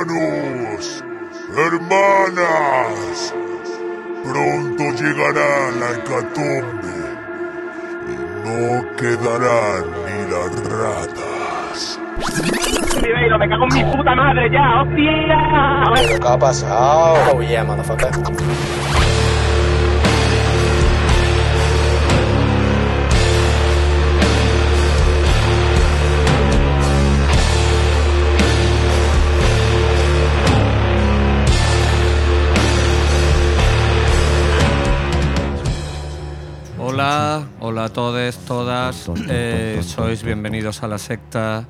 Hermanos, hermanas, pronto llegará la hecatombe y no quedarán ni las ratas. Me cago en mi puta madre ya, hostia. ¿Qué ha pasado? Oh yeah, motherfucker. Hola, a todos, todas. Eh, sois bienvenidos a la secta.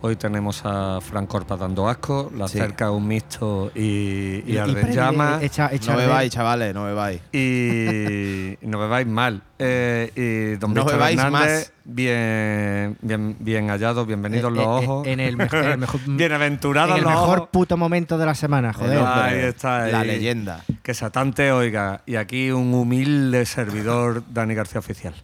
Hoy tenemos a Frank Corpa dando asco, la Sí. cerca un mixto y, y, Y- y llamas. echa- echa No bebáis, chavales, no bebáis. y, y no bebáis mal. Eh, y don No Víctor bebáis Hernández, más. bien, bien, bien hallado, bienvenidos Eh, los eh, ojos. En el mejor, el mejor, Bienaventurados en el mejor ojos. puto momento de la semana, joder. El hombre, Ahí está, La ahí. leyenda. Que Satante oiga. Y aquí un humilde servidor, Dani García Oficial.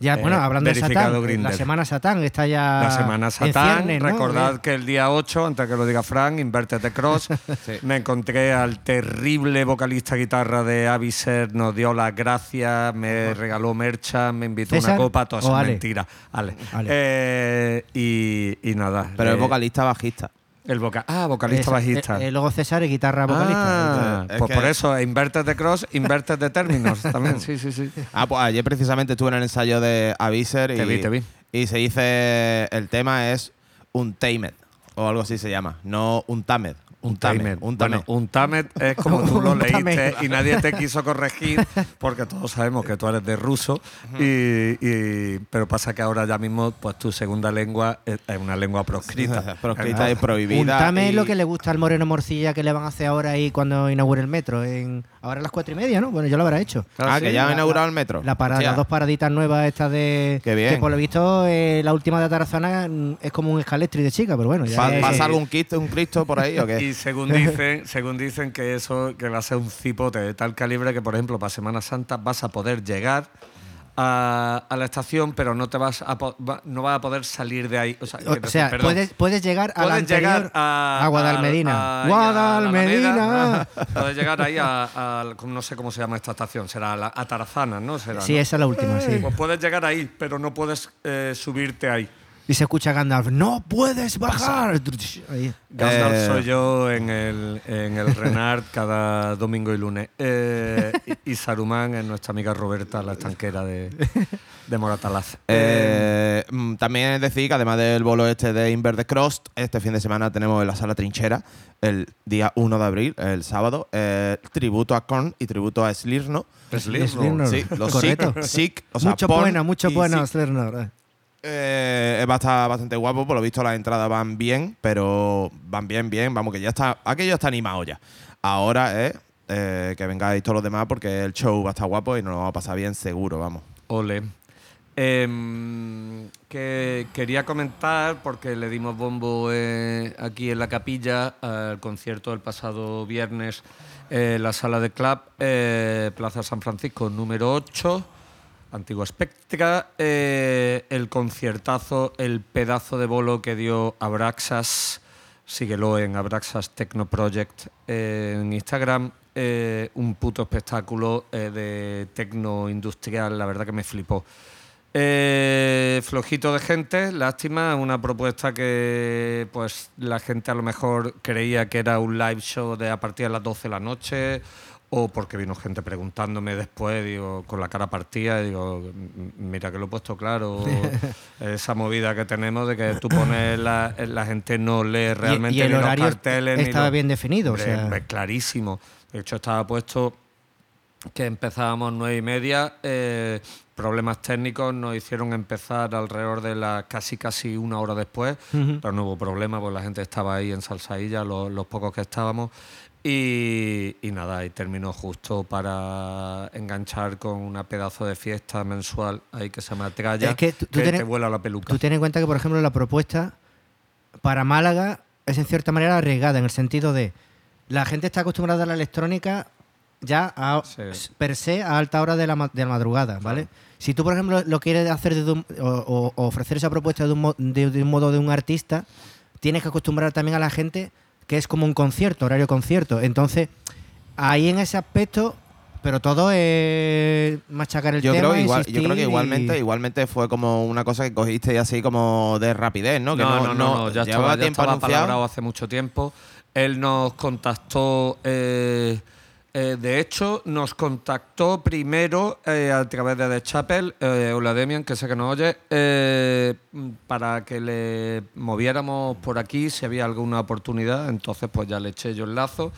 Ya, Eh, bueno, hablando de verificado Satán, Grindr. la semana Satán está ya. La semana en Satán, ciernes, ¿no? recordad que el día 8, antes que lo diga Frank, Invértete Cross, Sí. me encontré al terrible vocalista guitarra de Aviser, nos dio las gracias, me regaló mercha, me invitó a ¿César una copa, todo o eso es Ale? Eh, y, y nada. Pero eh, es vocalista bajista. El voca ah, vocalista esa- bajista. eh, eh, luego César y guitarra vocalista. Ah, Es pues que- por eso, Inverted de Cross, Inverted de Terminus también, sí, sí, sí. Ah, pues ayer precisamente estuve en el ensayo de Aviser y, Te vi, te vi. y se dice, el tema es un tamed, o algo así se llama, no un tamed. Un tamed. Un tamed. Bueno, un tamet es como tú lo Un leíste y nadie te quiso corregir porque todos sabemos que tú eres de ruso, y, y- pero pasa que ahora ya mismo pues tu segunda lengua es, una lengua proscrita. Proscrita y prohibida. Untame y- es lo que le gusta al Moreno Morcilla que le van a hacer ahora ahí cuando inaugure el metro. En, ahora a las cuatro y media, ¿no? Bueno, yo lo habrá hecho. Ah, que ya ha inaugurado el metro. La parada, las dos paraditas nuevas estas de. Qué bien. Que por lo visto eh, la última de Tarazona mm, es como un escaletri de chica, pero bueno. Ya es- ¿Pasa algún Cristo, un Cristo por ahí o qué? Y según dicen, según dicen que eso que va a ser un cipote de tal calibre que, por ejemplo, para Semana Santa vas a poder llegar a, a la estación, pero no te vas a no vas a poder salir de ahí. O sea, O quiero sea, decir, perdón. puedes, puedes llegar a Puedes llegar a, a Guadalmedina. a- ¡Guadalmedina! Puedes llegar ahí a, a- no sé cómo se llama esta estación, será la, a Tarazana, ¿no? Será, Sí, ¿no? esa es la última, sí. Pues puedes llegar ahí, pero no puedes eh, subirte ahí. Y se escucha Gandalf, ¡no puedes bajar! Ahí. Gandalf Eh. soy yo en el, en el Renard cada domingo y lunes. Eh, y, Saruman es nuestra amiga Roberta, la estanquera de, de Moratalaz. Eh, mm, también es decir que además del bolo este de Inverde Cross, este fin de semana tenemos en la sala Trinchera, el día 1 de abril, el sábado, eh, tributo a Korn y tributo a Slirno. Slipknot. Sí, los Correcto. Sick, Sick, o sea, mucho buena, mucho buena, Sick. Slernor. Eh, va a estar bastante guapo, por lo visto las entradas van bien, pero van bien, bien, vamos que ya está, aquello está animado ya. Ahora eh, que vengáis todos los demás porque el show va a estar guapo y nos lo vamos a pasar bien seguro, vamos. Ole. Em, que quería comentar, porque le dimos bombo eh, aquí en la capilla al concierto del pasado viernes en la sala de club, eh, Plaza San Francisco número 8, Antigua Spectra, eh, el conciertazo, el pedazo de bolo que dio Abraxas, síguelo en Abraxas Techno Project eh, en Instagram, eh, un puto espectáculo de tecno industrial, la verdad que me flipó. Flojito de gente, lástima, una propuesta que pues la gente a lo mejor creía que era un live show de a partir de las 12 de la noche o porque vino gente preguntándome después, digo, con la cara partida, digo, "M- mira que lo he puesto claro, esa movida que tenemos de que tú pones la, la gente no lee realmente y el ni los carteles. ni estaba los- bien definido, o sea. clarísimo. De hecho, estaba puesto que empezábamos nueve y media. eh, problemas técnicos nos hicieron empezar alrededor de la casi casi una hora después, pero no hubo problema, pues la gente estaba ahí en Salsailla, los, los pocos que estábamos. Y, y nada, y terminó justo para enganchar con una pedazo de fiesta mensual ahí que se llama Tralla, Es que tú- tú te vuela la peluca. Tú ten en cuenta que, por ejemplo, la propuesta para Málaga es en cierta manera arriesgada, en el sentido de la gente está acostumbrada a la electrónica ya a, Sí. per se a alta hora de la, de la madrugada, ¿vale? Si tú, por ejemplo, lo quieres hacer desde un- o, ofrecer esa propuesta de un, de- de un modo de un artista, tienes que acostumbrar también a la gente que es como un concierto, horario concierto. Entonces, ahí en ese aspecto, pero todo es machacar el Yo tema. creo, igual, yo creo que y- igualmente, igualmente fue como una cosa que cogiste y así como de rapidez, ¿no? Que no, no, no, no, ya llevaba estaba, ya tiempo estaba anunciado. palabrado hace mucho tiempo. Él nos contactó, eh, eh, de hecho, nos contactó primero eh, a través de The Chapel, eh, Demian, que sé que nos oye, eh, para que le moviéramos por aquí si había alguna oportunidad. Entonces, pues ya le eché yo el lazo,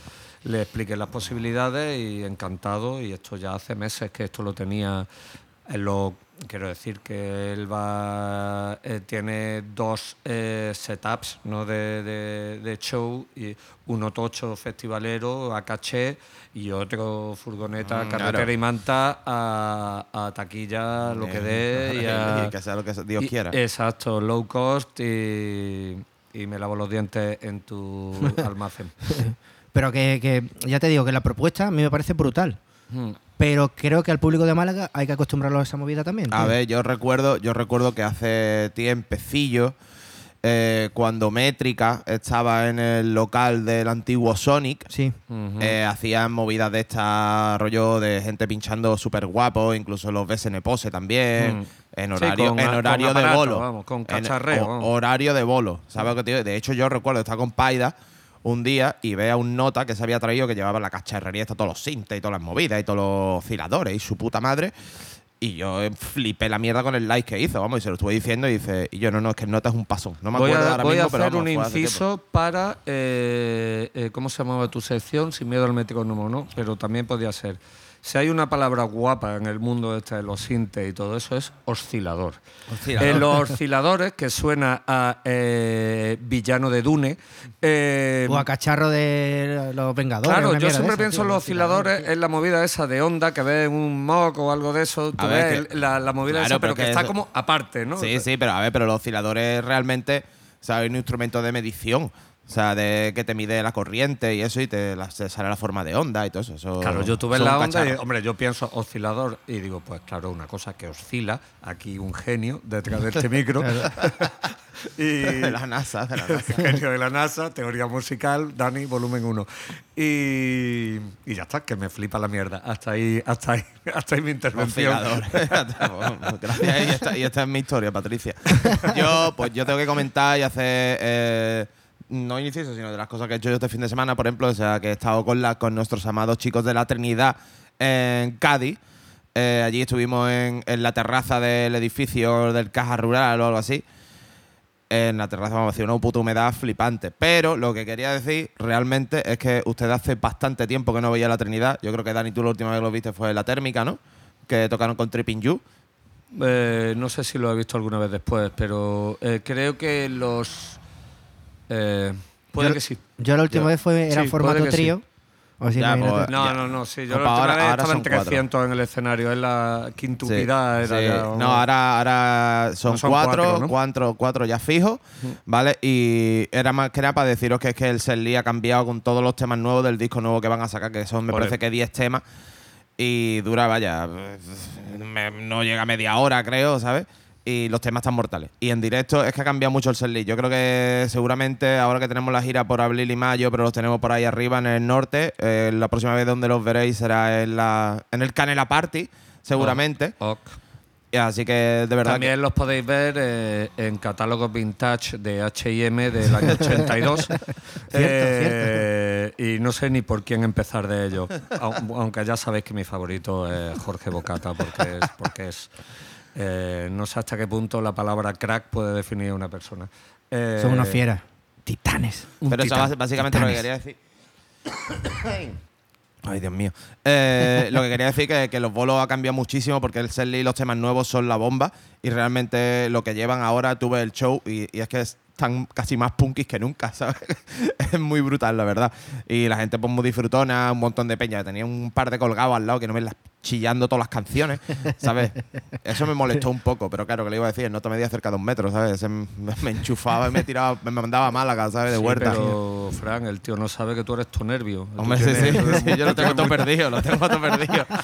le expliqué las posibilidades y encantado. Y esto ya hace meses que esto lo tenía en lo quiero decir que él va eh, tiene dos eh, setups ¿no? de, de- de show y uno tocho festivalero a caché y otro furgoneta Mm, carretera claro. y manta a, a taquilla lo que dé y, a- Y que sea lo que Dios y- quiera. exacto low cost y, y me lavo los dientes en tu almacén Pero que, que ya te digo que la propuesta a mí me parece brutal. Mm. Pero creo que al público de Málaga hay que acostumbrarlo a esa movida también. A ver, yo recuerdo, yo recuerdo que hace tiempecillo, eh, cuando Métrica estaba en el local del antiguo Sonic, Sí. Eh, hacían movidas de esta rollo de gente pinchando súper guapo, incluso los BSN Pose también, Mm. en Sí, horario, con en con horario de bolo. vamos, con En- cacharreo, vamos. horario de bolo. ¿Sabes lo que te digo? De hecho, yo recuerdo estar con Paida un día y ve a un nota que se había traído que llevaba la cacharrería, está todos los sintes y todas las movidas y todos los osciladores y su puta madre. Y yo eh, flipé la mierda con el like que hizo, vamos, y se lo estuve diciendo y dice, y yo no, no, es que el nota es un pasón. No me voy acuerdo a, ahora voy a mismo, pero hacer vamos, un inciso para, eh, eh, ¿cómo se llamaba tu sección? Sin miedo al metrónomo, ¿no? Pero también podía ser. Si hay una palabra guapa en el mundo este de los sintes y todo eso, es oscilador. Oscilador. En los osciladores, que suena a eh, villano de Dune. eh, O a cacharro de los Vengadores. Claro, yo siempre esa, pienso tío, en los oscilador, osciladores, tío. en la movida esa de onda que ves en un mock o algo de eso. Tú ver, ves que- la, la movida Claro, esa, pero pero que, que está eso- como aparte, ¿no? Sí, sí, pero a ver, pero los osciladores realmente, o sea, hay un instrumento de medición, o sea, de que te mide la corriente y eso y te, la- te sale la forma de onda y todo eso. eso Claro, yo tuve la onda y, hombre, yo pienso oscilador y digo, pues claro, una cosa que oscila, aquí un genio detrás de este micro. y de la NASA, de la NASA. genio de la NASA, teoría musical, Dani, volumen 1. Y, y ya está, que me flipa la mierda. Hasta ahí, hasta ahí, hasta ahí mi intervención. Oscilador. Gracias. Y esta, y esta es mi historia, Patricia. Yo, pues yo tengo que comentar y hacer. eh, no inciso, sino de las cosas que he hecho yo este fin de semana, por ejemplo, o sea, que he estado con, la, con nuestros amados chicos de la Trinidad en Cádiz. Eh, allí estuvimos en, en la terraza del edificio del Caja Rural o algo así. En la terraza vamos a decir una puta humedad flipante. Pero lo que quería decir realmente es que usted hace bastante tiempo que no veía la Trinidad. Yo creo que Dani, tú la última vez que lo viste fue en la térmica, ¿no? Que tocaron con Tripping You. Eh, no sé si lo he visto alguna vez después, pero eh, creo que los. Eh, puede Yo- que sí. Yo la última Yo- vez fue, era sí, formato sí. trío. O Ya, pues, No, ya. no, no, sí. Yo No, la última ahora- vez ahora estaba en son cuatro. 300 en el escenario, es la quintupidad. era Sí. ya, No, ahora, ahora son, No, son cuatro, cuatro, cuatro, ¿no? cuatro, ya fijos, ¿vale? Y era más que nada para deciros que es que el Serly ha cambiado con todos los temas nuevos del disco nuevo que van a sacar, que son, me parece que 10 temas. Y dura, vaya, me- no llega a media hora, creo, ¿sabes? Y los temas están mortales. Y en directo es que ha cambiado mucho el Serly. Yo creo que seguramente ahora que tenemos la gira por abril y mayo, pero los tenemos por ahí arriba en el norte, eh, la próxima vez donde los veréis será en, la, en el Canela Party, seguramente. Y Así que de verdad que- También los podéis ver eh, en catálogos vintage de H&M del año 82. Eh, Y no sé ni por quién empezar de ello. Au- Aunque ya sabéis que mi favorito es Jorge Bocata, porque es... Porque es eh, no sé hasta qué punto la palabra crack puede definir a una persona. Eh, Son unos fieras. Titanes. un Pero eso básicamente lo que quería decir. Ay, Dios mío. Eh, lo que quería decir que, que los bolos ha cambiado muchísimo porque el Serly y los temas nuevos son la bomba. Y realmente lo que llevan ahora, tuve el show y, y es que están casi más punkis que nunca, ¿sabes? es muy brutal, la verdad. Y la gente pues muy disfrutona, un montón de peña. Tenía un par de colgados al lado que no me las chillando todas las canciones, ¿sabes? Eso me molestó un poco, pero claro, que le iba a decir, no te medía cerca de un metro, ¿sabes? Me, enchufaba y me tiraba, me mandaba a Málaga, ¿sabes? De Sí, huerta. pero, Fran, el tío no sabe que tú eres tu nervio. Hombre, sí, sí, sí, yo lo tengo todo perdido, lo tengo todo perdido.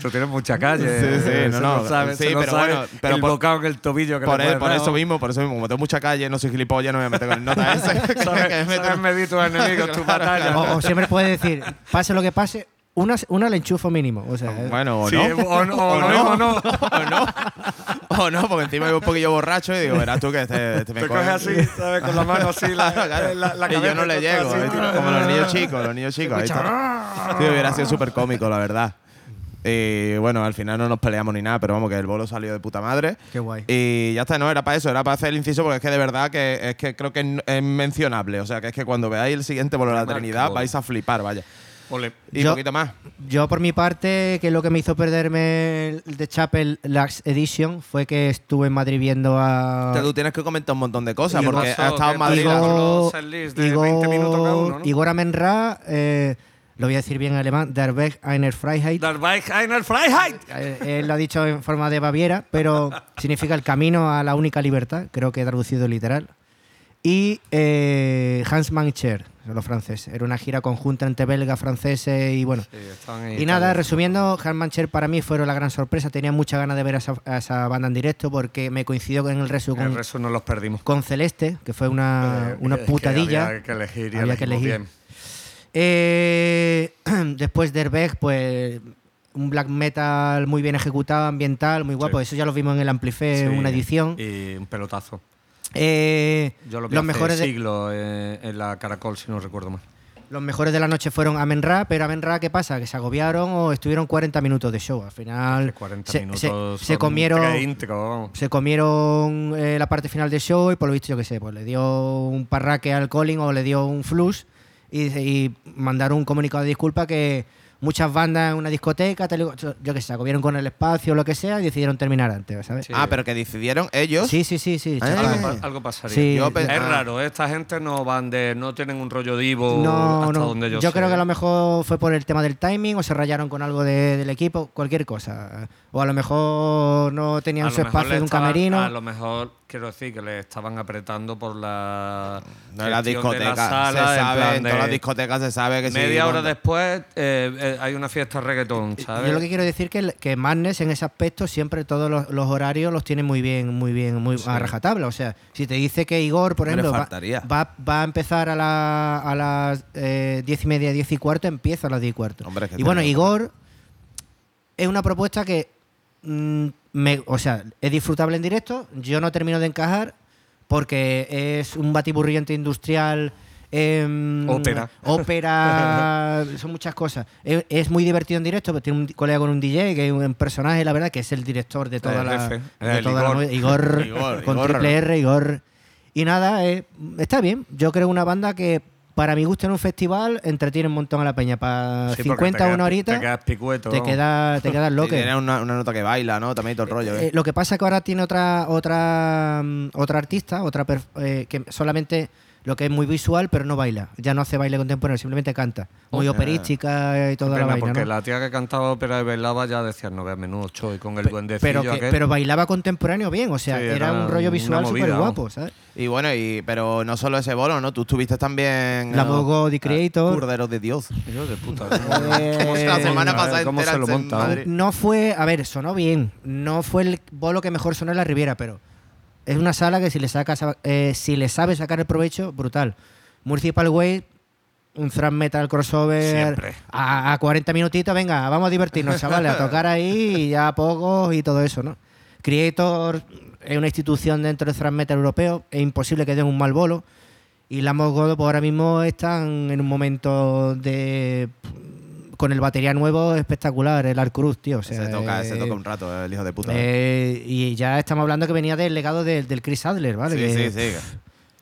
Tú tienes mucha calle. Sí, sí, eh, no, no, sí, pero sabe, bueno, pero el por- bocado en el tobillo que Por, le e- por dar. eso mismo, por eso mismo. Como tengo mucha calle, no soy gilipollas, no me voy a meter con el nota ese. que me Sabes, meto- medir tus enemigos, tu batalla. O, o siempre puedes decir, pase lo que pase, una, una le enchufo mínimo. O sea, eh, Bueno, o Sí, no. o no, o lo mismo no. o no. O no, porque encima voy un poquillo borracho y digo, verás tú que te, te me Te coges coges así, ¿sabes? Con la mano así, la, Claro, claro. la, la y yo no le llego, así, ¿eh? como los niños chicos, los niños chicos. ahí está. Sí, hubiera sido súper cómico, la verdad. Y bueno, al final no nos peleamos ni nada, pero vamos, que el bolo salió de puta madre. Qué guay. Y ya está, no, era para eso, era para hacer el inciso, porque es que de verdad que es que creo que es, mencionable. O sea, que es que cuando veáis el siguiente bolo de la. Trinidad vais a flipar, vaya. Ole. Y Yo- un poquito más. Yo, por mi parte, que lo que me hizo perderme el The Chapel Last Edition fue que estuve en Madrid viendo a. Tú tienes que comentar un montón de cosas, ¿Y qué porque ha estado ¿Qué en Madrid. Igor- los setlists de 20 minutos cada uno, ¿no? Igor Amenra, eh, lo voy a decir bien en alemán, Der Weg einer Freiheit. Das Bike einer Freiheit. Eh, Él lo ha dicho en forma de Baviera, pero significa el camino a la única libertad, creo que traducido literal. Y eh, Hans Mancher, los franceses. Era una gira conjunta entre belgas, franceses y bueno. Sí, Y nada, resumiendo, Hans Mancher para mí fue la gran sorpresa. Tenía muchas ganas de ver a esa, a esa banda en directo porque me coincidió en el resto El con, resto no los perdimos. con Celeste, que fue una, Eh, una que putadilla. Había que elegir y Había elegir. bien. Eh, después de Herbeck, pues un black metal muy bien ejecutado, ambiental, muy guapo. Sí. Eso ya lo vimos en el Amplifé, Sí, una edición. Y un pelotazo. Eh, Yo lo vi los, hace mejores siglo eh, en la Caracol, si no recuerdo mal. los mejores de la noche fueron Amenra, pero Amenra, ¿qué pasa? Que se agobiaron o estuvieron 40 minutos de show. Al final 40 se, minutos se- se son comieron, vamos. se comieron eh, la parte final del show y por lo visto, yo qué sé, pues le dio un parraque al Colin o le dio un flush y, y mandaron un comunicado de disculpa que muchas bandas en una discoteca, tal y- yo qué sé, se agobieron con el espacio o lo que sea y decidieron terminar antes, ¿sabes? Sí. Ah, pero que decidieron ellos. Sí, sí, sí, sí. Ah. Algo, pa- algo pasaría. Sí. Yo pe- es ah. raro, ¿eh? esta gente no van de. no tienen un rollo divo No, hasta no. donde yo, Yo sé. creo que a lo mejor fue por el tema del timing o se rayaron con algo de- del equipo, cualquier cosa. O a lo mejor no tenían A su espacio de un estaban- camerino. A lo mejor, quiero decir, que le estaban apretando por la. No en las gestión de la discotecas. sala, se sabe, plan en de- todas las discotecas se sabe que Media hora después eh, eh, hay una fiesta reggaetón, ¿sabes? Yo lo que quiero decir que que Madness en ese aspecto siempre todos los, los horarios los tiene muy bien, muy bien, muy a rajatabla. O sea, si te dice que Igor, por ejemplo, va, faltaría. va- va a empezar a, la- a las eh, diez y media, diez y cuarto, empieza a las diez y cuarto. Hombre, es que y bueno, Igor es una propuesta que, mm, me, o sea, es disfrutable en directo. Yo no termino de encajar porque es un batiburriente industrial. em, Ópera. ópera, son muchas cosas. Es, es muy divertido en directo, tiene un colega con un DJ, que es un personaje, la verdad, que es el director de toda El la. de el toda la Igor. Igor, Igor, con Igor. triple R, Igor. Y nada, eh, está bien. Yo creo una banda que, para mi gusto, en un festival entretiene un montón a la peña. Para Sí, porque 50 te o quedas- una horita, Te quedas picueto. te vamos. queda, te quedas loco. tiene una, una nota que baila, ¿no? También y todo el rollo, ¿eh? Eh, lo que pasa es que ahora tiene otra otra mm, otra artista, otra perf- eh, que solamente lo que es muy visual, pero no baila. Ya no hace baile contemporáneo, simplemente canta. Muy Oh. operística y toda Pena, la vaina. porque ¿no? la tía que cantaba ópera y bailaba ya decía, no veas menudo show y con el Pe- duendecillo pero, que- aquel. pero bailaba contemporáneo bien, o sea, Sí, era, era un rollo visual súper guapo, ¿sabes? Y bueno, y, pero no solo ese bolo, ¿no? Tú estuviste también. La. Mogo de Creator. Cordero de Dios. Yo de puta. La semana pasada ¿Cómo entera se lo monta? No fue, a ver, sonó bien. No fue el bolo que mejor sonó en la Riviera, pero es una sala que si le sacas, eh, si le sabes sacar el provecho, brutal. Municipal Way, un thrash metal crossover a, a 40 minutitos, venga, vamos a divertirnos, chavales, a tocar ahí y ya a pocos y todo eso, ¿no? Creator es una institución dentro del thrash metal europeo, es imposible que den un mal bolo. Y la Godo pues ahora mismo están en un momento de con el batería nuevo espectacular, el Arcruz, tío. O sea, se, toca, se eh, toca un rato, el hijo de puta. eh, y ya estamos hablando que venía del legado del, del Chris Adler, ¿vale? sí, Que- sí, sí.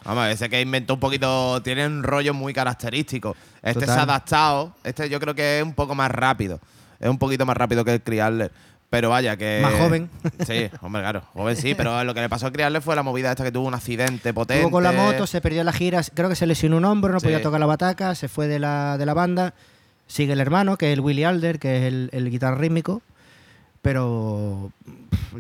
Vamos, ese que inventó un poquito, tiene un rollo muy característico. Este Total. se ha adaptado, este yo creo que es un poco más rápido. Es un poquito más rápido que el Criarler. Pero vaya, que. Más joven. Sí, hombre, claro. Joven sí, pero lo que le pasó a Criarler fue la movida esta que tuvo un accidente potente. Estuvo con la moto, se perdió la gira, creo que se lesionó un hombro, no Sí. podía tocar la bataca, se fue de la, de la banda. Sigue el hermano, que es el Willy Alder, que es el, el rítmico. Pero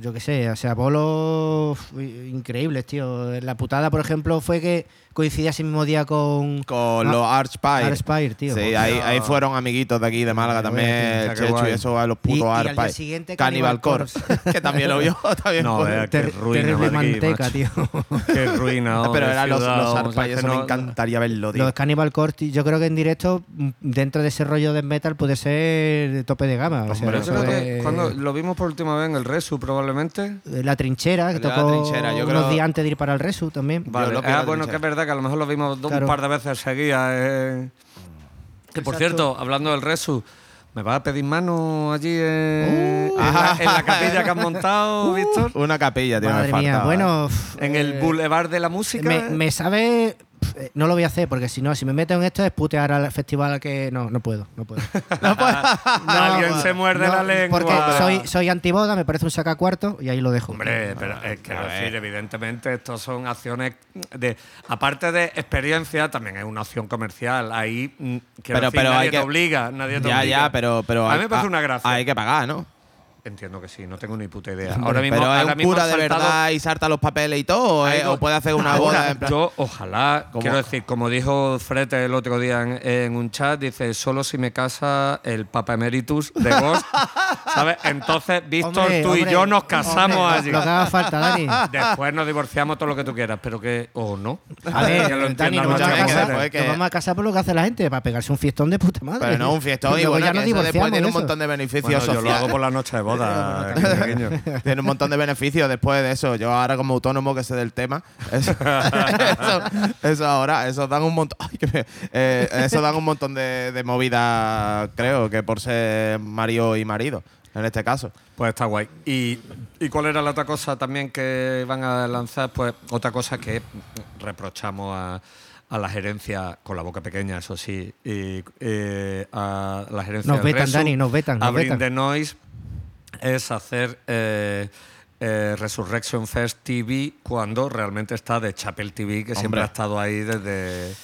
yo qué sé, o sea, bolos increíbles, tío. La putada, por ejemplo, fue que coincidía ese mismo día con. Con Ah, los Archpire. Archpire, tío. Sí, ahí, ahí fueron amiguitos de aquí de Málaga también, bueno, el qué Chechu guay. y eso a los Y- putos y al Archpire. siguiente Cannibal Cannibal Corpse, que también lo vio. también No, vea, qué ruina, terrible Madrid, manteca, macho. tío. Qué ruina. Pero eran los, los Archpire, eso me encantaría verlo, tío. Los Cannibal Corpse, yo creo que en directo, mm, dentro de ese rollo de metal, puede ser de tope de gama. O sea, Hombre, Yo creo que cuando lo vimos por última vez en el Resu, probablemente. La trinchera, que tocó trinchera, yo unos creo- días antes de ir para el Resu también. Vale. lo que Ah, bueno, que es verdad que a lo mejor lo vimos Claro. un par de veces seguidas. eh. Que por Exacto. cierto, hablando del Resu, ¿me vas a pedir mano allí en, Uh. en la, en la capilla que has montado, Víctor? Una capilla, tío. me Madre mía, faltaba, bueno. ¿eh? En el eh, Boulevard de la Música. Me, me sabe. Eh, No lo voy a hacer porque si no, si me meto en esto es putear al festival que. No, no puedo, no puedo. Alguien se muerde No, la lengua. Porque soy, soy antiboda, me parece un sacacuarto y ahí lo dejo. Hombre, pero es que decir, evidentemente, estos son acciones de. Aparte de experiencia, también es una opción comercial. Ahí, mm, Pero- decir, pero nadie hay te que- obliga. Nadie te Ya, obliga. ya, pero, pero A mí hay- me parece una gracia. Hay que pagar, ¿no? Entiendo que sí, no tengo ni puta idea. Ahora mismo, pero es ahora un mismo cura de saltado- verdad y salta los papeles y todo, es- dos- o puede hacer una Ahora, boda en plan. Yo, ojalá, ¿Cómo? quiero decir, como dijo Frete el otro día en, en un chat, dice, solo si me casa el Papa Emeritus de Ghost, ¿sabes? Entonces, Víctor, Hombre, tú y yo nos casamos hombre, allí. Lo que haga falta, Dani. Después nos divorciamos todo lo que tú quieras, pero que... O no. A ver, Que lo Dani, nos vamos, a que casar, que- nos vamos a casar por lo que hace la gente, para pegarse un fiestón de puta madre. Pero no un fiestón y bueno, ya nos eso después divorciamos. tiene un montón de beneficios Bueno, yo lo hago por la noche de boda. Tiene un montón de beneficios después de eso. Yo ahora como autónomo que sé del tema, eso, eso, eso ahora, eso dan un montón, ay, que me- eh, eso dan un montón de, de movidas, creo, que por ser marido y marido, en este caso. Pues está guay. ¿Y, ¿Y cuál era la otra cosa también que van a lanzar? Pues otra cosa que reprochamos a, a la gerencia, con la boca pequeña, eso sí, y eh, a la gerencia Nos vetan, Resu, Dani, nos vetan, a nos Bring vetan. the Noise, es hacer eh, eh, Resurrection Fest TV cuando realmente está de Chapel TV, que siempre Hombre. ha estado ahí desde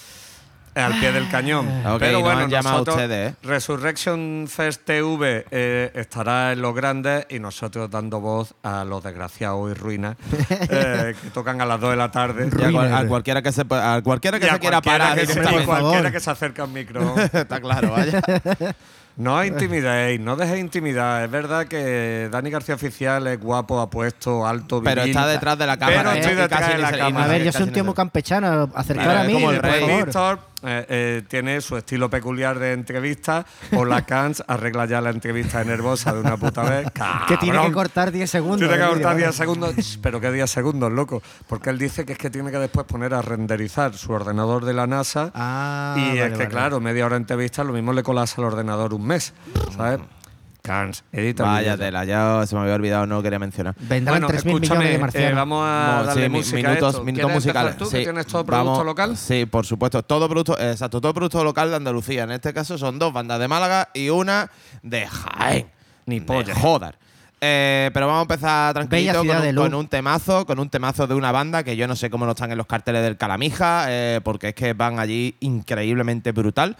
al pie del cañón. Ok, Pero nos bueno, llamado nosotros- ustedes, ¿eh? Resurrection Fest TV eh, estará en los grandes y nosotros dando voz a los desgraciados y ruinas eh, que tocan a las 2 de la tarde. Y a, a cualquiera que se, a cualquiera que Y se quiera parar, que se- cualquiera que se acerque al micro. está claro, vaya. No os intimidéis, no dejéis intimidar. Es verdad que Dani García Oficial es guapo, apuesto, alto, Pero viril, está detrás de la cámara, Pero ¿eh? estoy Y detrás de la cámara. A ver, yo soy un tío muy campechano. Acercar a mí, como el por rey. favor. Eh, eh, tiene su estilo peculiar de entrevista. O la Cans arregla ya la entrevista de nervosa de una puta vez. Que tiene que cortar 10 segundos. Tiene que cortar vídeo, 10 segundos. Ch, Pero qué 10 segundos, loco. Porque él dice que es que tiene que después poner a renderizar su ordenador de la NASA. Ah, y vale, es que, vale. claro, media hora de entrevista, lo mismo le colas al ordenador un mes. ¿Sabes? Cans, edita. el Vaya vídeo. tela, ya se me había olvidado, no quería mencionar. Vendrán Bueno, 3.000 millones eh, vamos a darle sí, a minutos, esto. minutos ¿Quieres empezar musicales. tú, sí. que tienes todo producto Vamos- local? Sí, por supuesto. Todo producto, exacto, todo producto local de Andalucía. En este caso son dos bandas de Málaga y una de Jaén. Ni De polla. Joder. Eh, pero vamos a empezar tranquilito con un, luz. con un temazo, con un temazo de una banda que yo no sé cómo no están en los carteles del Calamija, eh, porque es que van allí increíblemente brutal.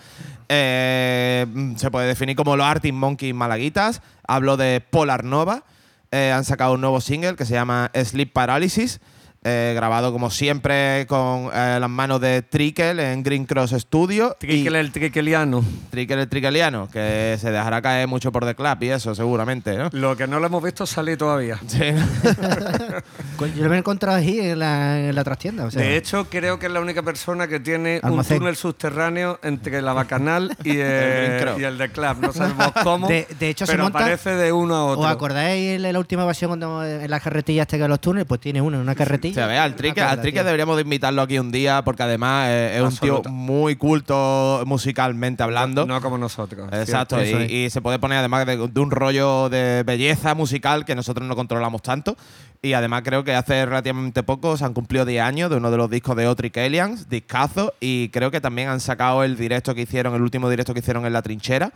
Eh, mm, se puede definir como los Arctic Monkeys malaguitas. Hablo de Polar Nova. Han sacado un nuevo single que se llama Sleep Paralysis. Eh, grabado como siempre con eh, las manos de Trickle en Green Cross Studio. Trickle el trickeliano. Trickle el Trickeliano, que se dejará caer mucho por The Club y eso, seguramente, ¿no? Lo que no lo hemos visto salir todavía. Sí. Yo lo he encontrado ahí en la, en la trastienda. O sea, De hecho, creo que es la única persona que tiene Almacén. un túnel subterráneo entre la Bacanal y, El eh, y el de Club. No sabemos cómo, De- de hecho, se pero monta- parece de uno a otro. ¿Os acordáis en la última versión cuando en la carretilla este que los túneles? Pues tiene uno en una carretilla. Ve, al Trique, al Trique deberíamos de invitarlo aquí un día porque además eh, es un tío muy culto musicalmente hablando. No como nosotros. Exacto, y, y se puede poner además de, de un rollo de belleza musical que nosotros no controlamos tanto. Y además creo que hace relativamente poco se han cumplido 10 años de uno de los discos de Otric Aliens, discazo, y creo que también han sacado el directo que hicieron, el último directo que hicieron en La Trinchera,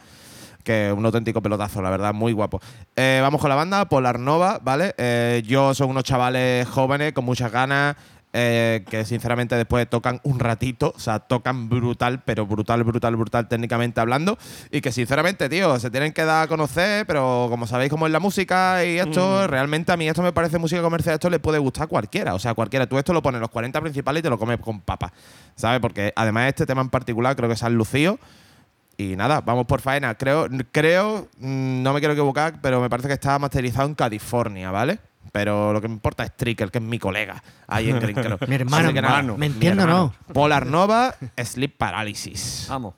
que es un auténtico pelotazo, la verdad, muy guapo. Eh, vamos con la banda, Polar Nova, ¿vale? Eh, yo son unos chavales jóvenes con muchas ganas. eh, que sinceramente después tocan un ratito, o sea, tocan brutal, pero brutal, brutal, brutal técnicamente hablando, y que sinceramente, tío, se tienen que dar a conocer, pero como sabéis cómo es la música y esto, realmente a mí esto me parece música comercial, esto le puede gustar a cualquiera, o sea, cualquiera, tú esto lo pones los 40 principales y te lo comes con papa, ¿sabes? Porque además este tema en particular creo que se han lucido. Y nada, vamos por faena. Creo, creo, mm, no me quiero equivocar, pero me parece que está masterizado en California, ¿vale? Pero lo que me importa es Tricker, que es mi colega ahí en Green. Mi hermano, Así que nada, me entiendo, ¿no? Polar Nova, Sleep Paralysis. Vamos.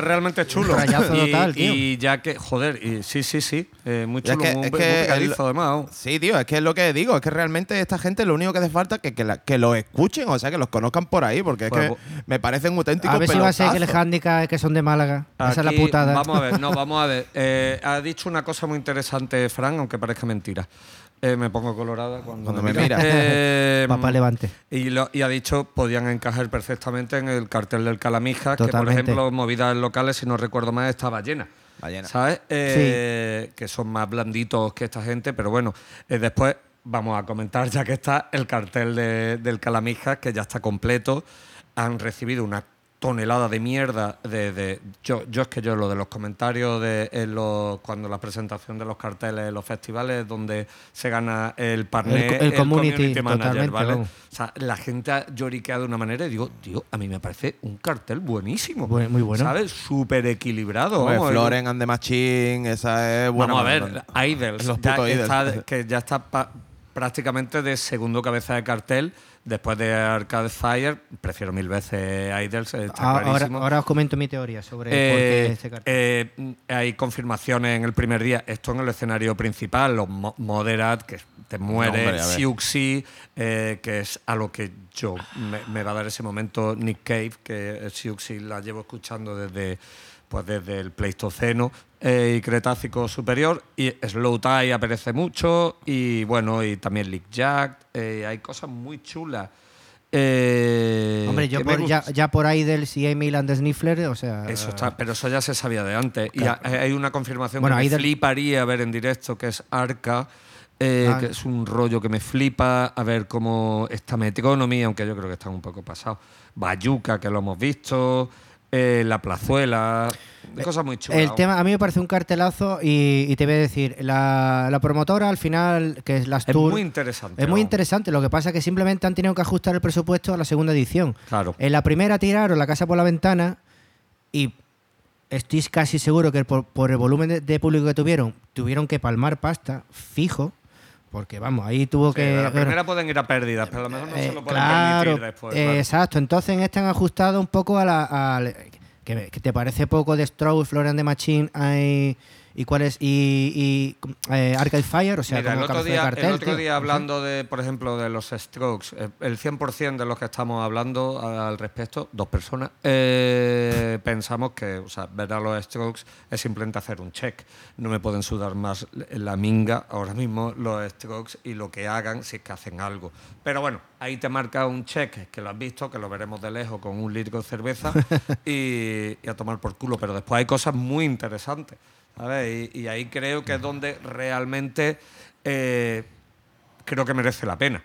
Realmente chulo. Rayazo y, total, tío. y ya que. Joder, y sí, sí, sí. eh, muy Ya es chulo, que- muy, es muy que pegadizo, el- además. Sí, tío, es que es lo que digo, es que realmente esta gente lo único que hace falta es que, que, la- que los escuchen, o sea, que los conozcan por ahí, porque es Pues que vo- me parecen auténticos A ver si va a ser que el handicap es que son de Málaga. Esa es la putada. Vamos a ver, no, vamos a ver. Eh, ha dicho una cosa muy interesante, Fran, aunque parezca mentira. Eh, me pongo colorada cuando, Cuando me mira. mira. Eh, Papá Levante. Y, lo- y ha dicho podían encajar perfectamente en el cartel del Calamijas, que por ejemplo, movidas locales, si no recuerdo mal, estaba llena. Ballena. ¿Sabes? Eh, Que son más blanditos que esta gente, pero bueno, eh, después vamos a comentar, ya que está el cartel de- del Calamijas, que ya está completo. Han recibido una tonelada de mierda de, de- yo, yo es que yo lo de los comentarios de en los, cuando la presentación de los carteles en los festivales donde se gana el partner El- el community, manager, totalmente, ¿vale? O sea, la gente ha lloriqueado de una manera y digo, tío, a mí me parece un cartel buenísimo. Bu- muy bueno. ¿Sabes? Súper equilibrado. Vamos, Floren and the Machine, esa es buena. Vamos a ver, Idols, Los ya está- que ya está pa- prácticamente de segundo cabeza de cartel. Después de Arcade Fire, prefiero mil veces Idols, está Ah, ahora, clarísimo. ahora os comento mi teoría sobre por Eh, qué este cartel. eh, hay confirmaciones en el primer día. Esto en el escenario principal, los mo- Moderat, que te muere. Siuxi, eh, que es a lo que yo me, me va a dar ese momento Nick Cave, que Siuxi la llevo escuchando desde pues desde el Pleistoceno eh, y Cretácico superior. Y Slow Tide aparece mucho. Y bueno, y también Lick Jack. eh, hay cosas muy chulas. Eh, Hombre, yo por- ya, por ahí del CA Milan de Sniffler, o sea. Eso está, pero eso ya se sabía de antes. Y Claro. hay una confirmación Bueno, que me del- fliparía ver en directo, que es Arca, eh, Ah. que es un rollo que me flipa, a ver cómo está Metronomy, aunque yo creo que está un poco pasado. Bayuca, que lo hemos visto, eh, La Plazuela, cosas muy chulas. El tema, a mí me parece un cartelazo y, y te voy a decir, la, la promotora al final, que es las es Tour, muy interesante. es muy interesante. Lo que pasa es que simplemente han tenido que ajustar el presupuesto a la segunda edición. Claro. En la primera tiraron la casa por la ventana y estoy casi seguro que por, por el volumen de, de público que tuvieron, tuvieron que palmar pasta fijo. Porque vamos, ahí tuvo Sí, que. la primera pueden ir a pérdidas, pero a lo mejor no Eh, se lo pueden claro, permitir después. eh, claro. exacto. Entonces en este han ajustado un poco a la. al- que, que te parece poco de Strauss, Florian de Machine hay- y cuál es. Y, y eh, Arcade Fire, o sea, Mira, el otro, de día, cartel, el otro tío. día hablando de, por ejemplo, de los strokes, eh, el 100% de los que estamos hablando al respecto, dos personas, eh, pensamos que, o sea, ver a los strokes es simplemente hacer un check. No me pueden sudar más la minga ahora mismo los strokes y lo que hagan si es que hacen algo. Pero bueno, ahí te marca un check que lo has visto, que lo veremos de lejos con un litro de cerveza y, y a tomar por culo. Pero después hay cosas muy interesantes. ¿Sabes? Y, y ahí creo que es donde realmente eh, creo que merece la pena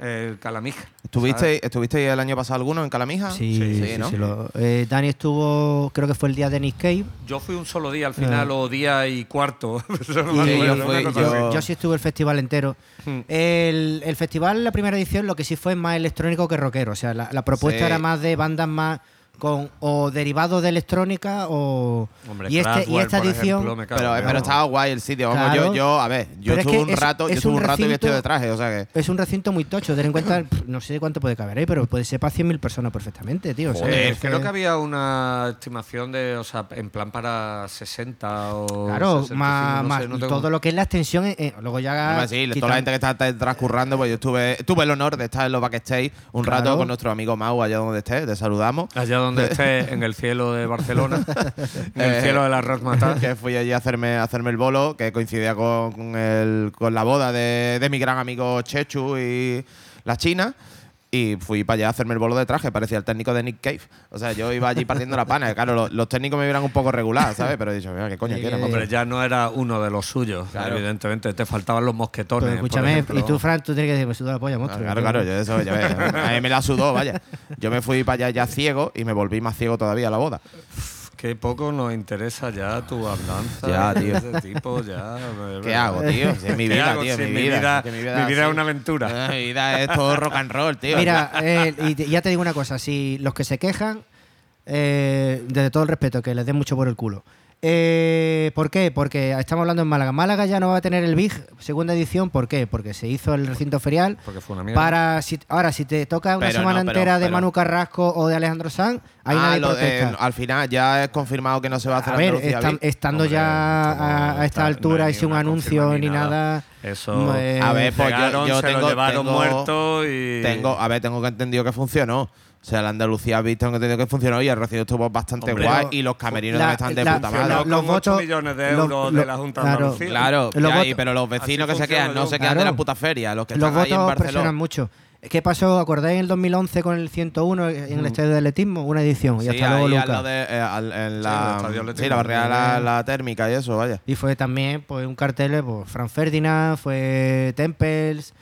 el Calamija. ¿Estuviste. ¿Estuviste el año pasado alguno en Calamija? Sí, sí, sí, ¿no? sí, lo- eh, Dani estuvo, creo que fue el día de Nick Cave. Yo fui un solo día al final, o día y cuarto. No yo fui- sí estuve el festival entero. Hmm. El, el festival, la primera edición, lo que sí fue más electrónico que rockero. O sea, la, la propuesta Sí. era más de bandas más con o derivados de electrónica o. Hombre, y, este, y esta edición. ejemplo, Pero, pero estaba guay el sitio. Vamos, Claro. yo, yo, a ver, yo estuve un es- rato, yo es un un rato y vestido de traje, o sea que. Es un recinto muy tocho, ten en cuenta, no sé cuánto puede caber ahí, pero puede ser para 100.000 personas perfectamente, tío. o sea, Joder, es creo que había una estimación de, o sea, en plan para 60 o. Claro, 65, más, no más sé, no tengo- todo lo que es la extensión. eh, eh, luego ya. Sí, toda la gente que está transcurrando, pues yo estuve, tuve el honor de estar en los backstage un Claro. rato con nuestro amigo Mau allá donde esté, te saludamos. Allá donde esté, en el cielo de Barcelona, en el cielo de la Razmataz. que fui allí a hacerme, a hacerme el bolo, que coincidía con el- con la boda de, de mi gran amigo Chechu y la China. Y fui para allá a hacerme el bolo de traje, parecía el técnico de Nick Cave. O sea, yo iba allí partiendo la pana. Claro, los, los técnicos me vieran un poco regular, ¿sabes? Pero he dicho, mira, ¿qué coño quieren? que- Hombre, ya no era uno de los suyos, Claro. evidentemente. Te faltaban los mosquetones. Pero escúchame, y tú, Fran, tú tienes que decir, me suda la polla, monstruo. Claro, claro, yo eso, ya ves, a mí me la sudó, vaya. Yo me fui para allá ya ciego y me volví más ciego todavía a la boda. Qué poco nos interesa ya tu andanza. Ya, de tío. ese tipo, ya. ¿Qué hago, tío? Es mi ¿Qué vida, tío, mi mi vida. vida- que mi vida es una aventura. Mi vida es todo rock and roll, tío. Mira, eh, y te- ya te digo una cosa, si los que se quejan, eh, desde todo el respeto, que les den mucho por el culo. Eh, ¿Por qué? Porque estamos hablando en Málaga. Málaga ya no va a tener el Big segunda edición. ¿Por qué? Porque se hizo el recinto ferial. Porque fue una mierda. Para si, ahora, si te toca una Pero semana no, pero- entera de pero- Manu Carrasco o de Alejandro Sanz, ahí Ah, nadie lo de- protesta. al final ya es confirmado que no se va a hacer a ver, Andalucía estando Hombre, ya a, a esta está- altura no hay y sin ni un una anuncio confirma ni ni nada. nada. Eso. eh, A ver, pues yo, Llegaron, yo se tengo, lo llevaron tengo- muerto y. tengo, a ver, tengo que entendido que funcionó. O sea, la Andalucía Beat tengo entendido que funcionó y el recibo estuvo bastante Hombre, guay y los camerinos la- también están de la- puta la- madre. Con los ocho votos- millones de los- euros de los- la Junta de claro. Andalucía. Claro, Los y- votos- pero los vecinos que se quedan no se quedan de la Claro. puta feria, los que Los están ahí en votos Barcelona. presionan mucho. ¿Qué pasó? ¿Acordáis en el 2011 con el 101 en el estadio de atletismo? Una edición. Y Sí, hasta luego ahí al Luca. lado de, eh, al- en Sí, el la, sí, atlético. la barrera de la, la térmica y eso, vaya. Y fue también pues, un cartel, pues, Fran Ferdinand, fue Temples,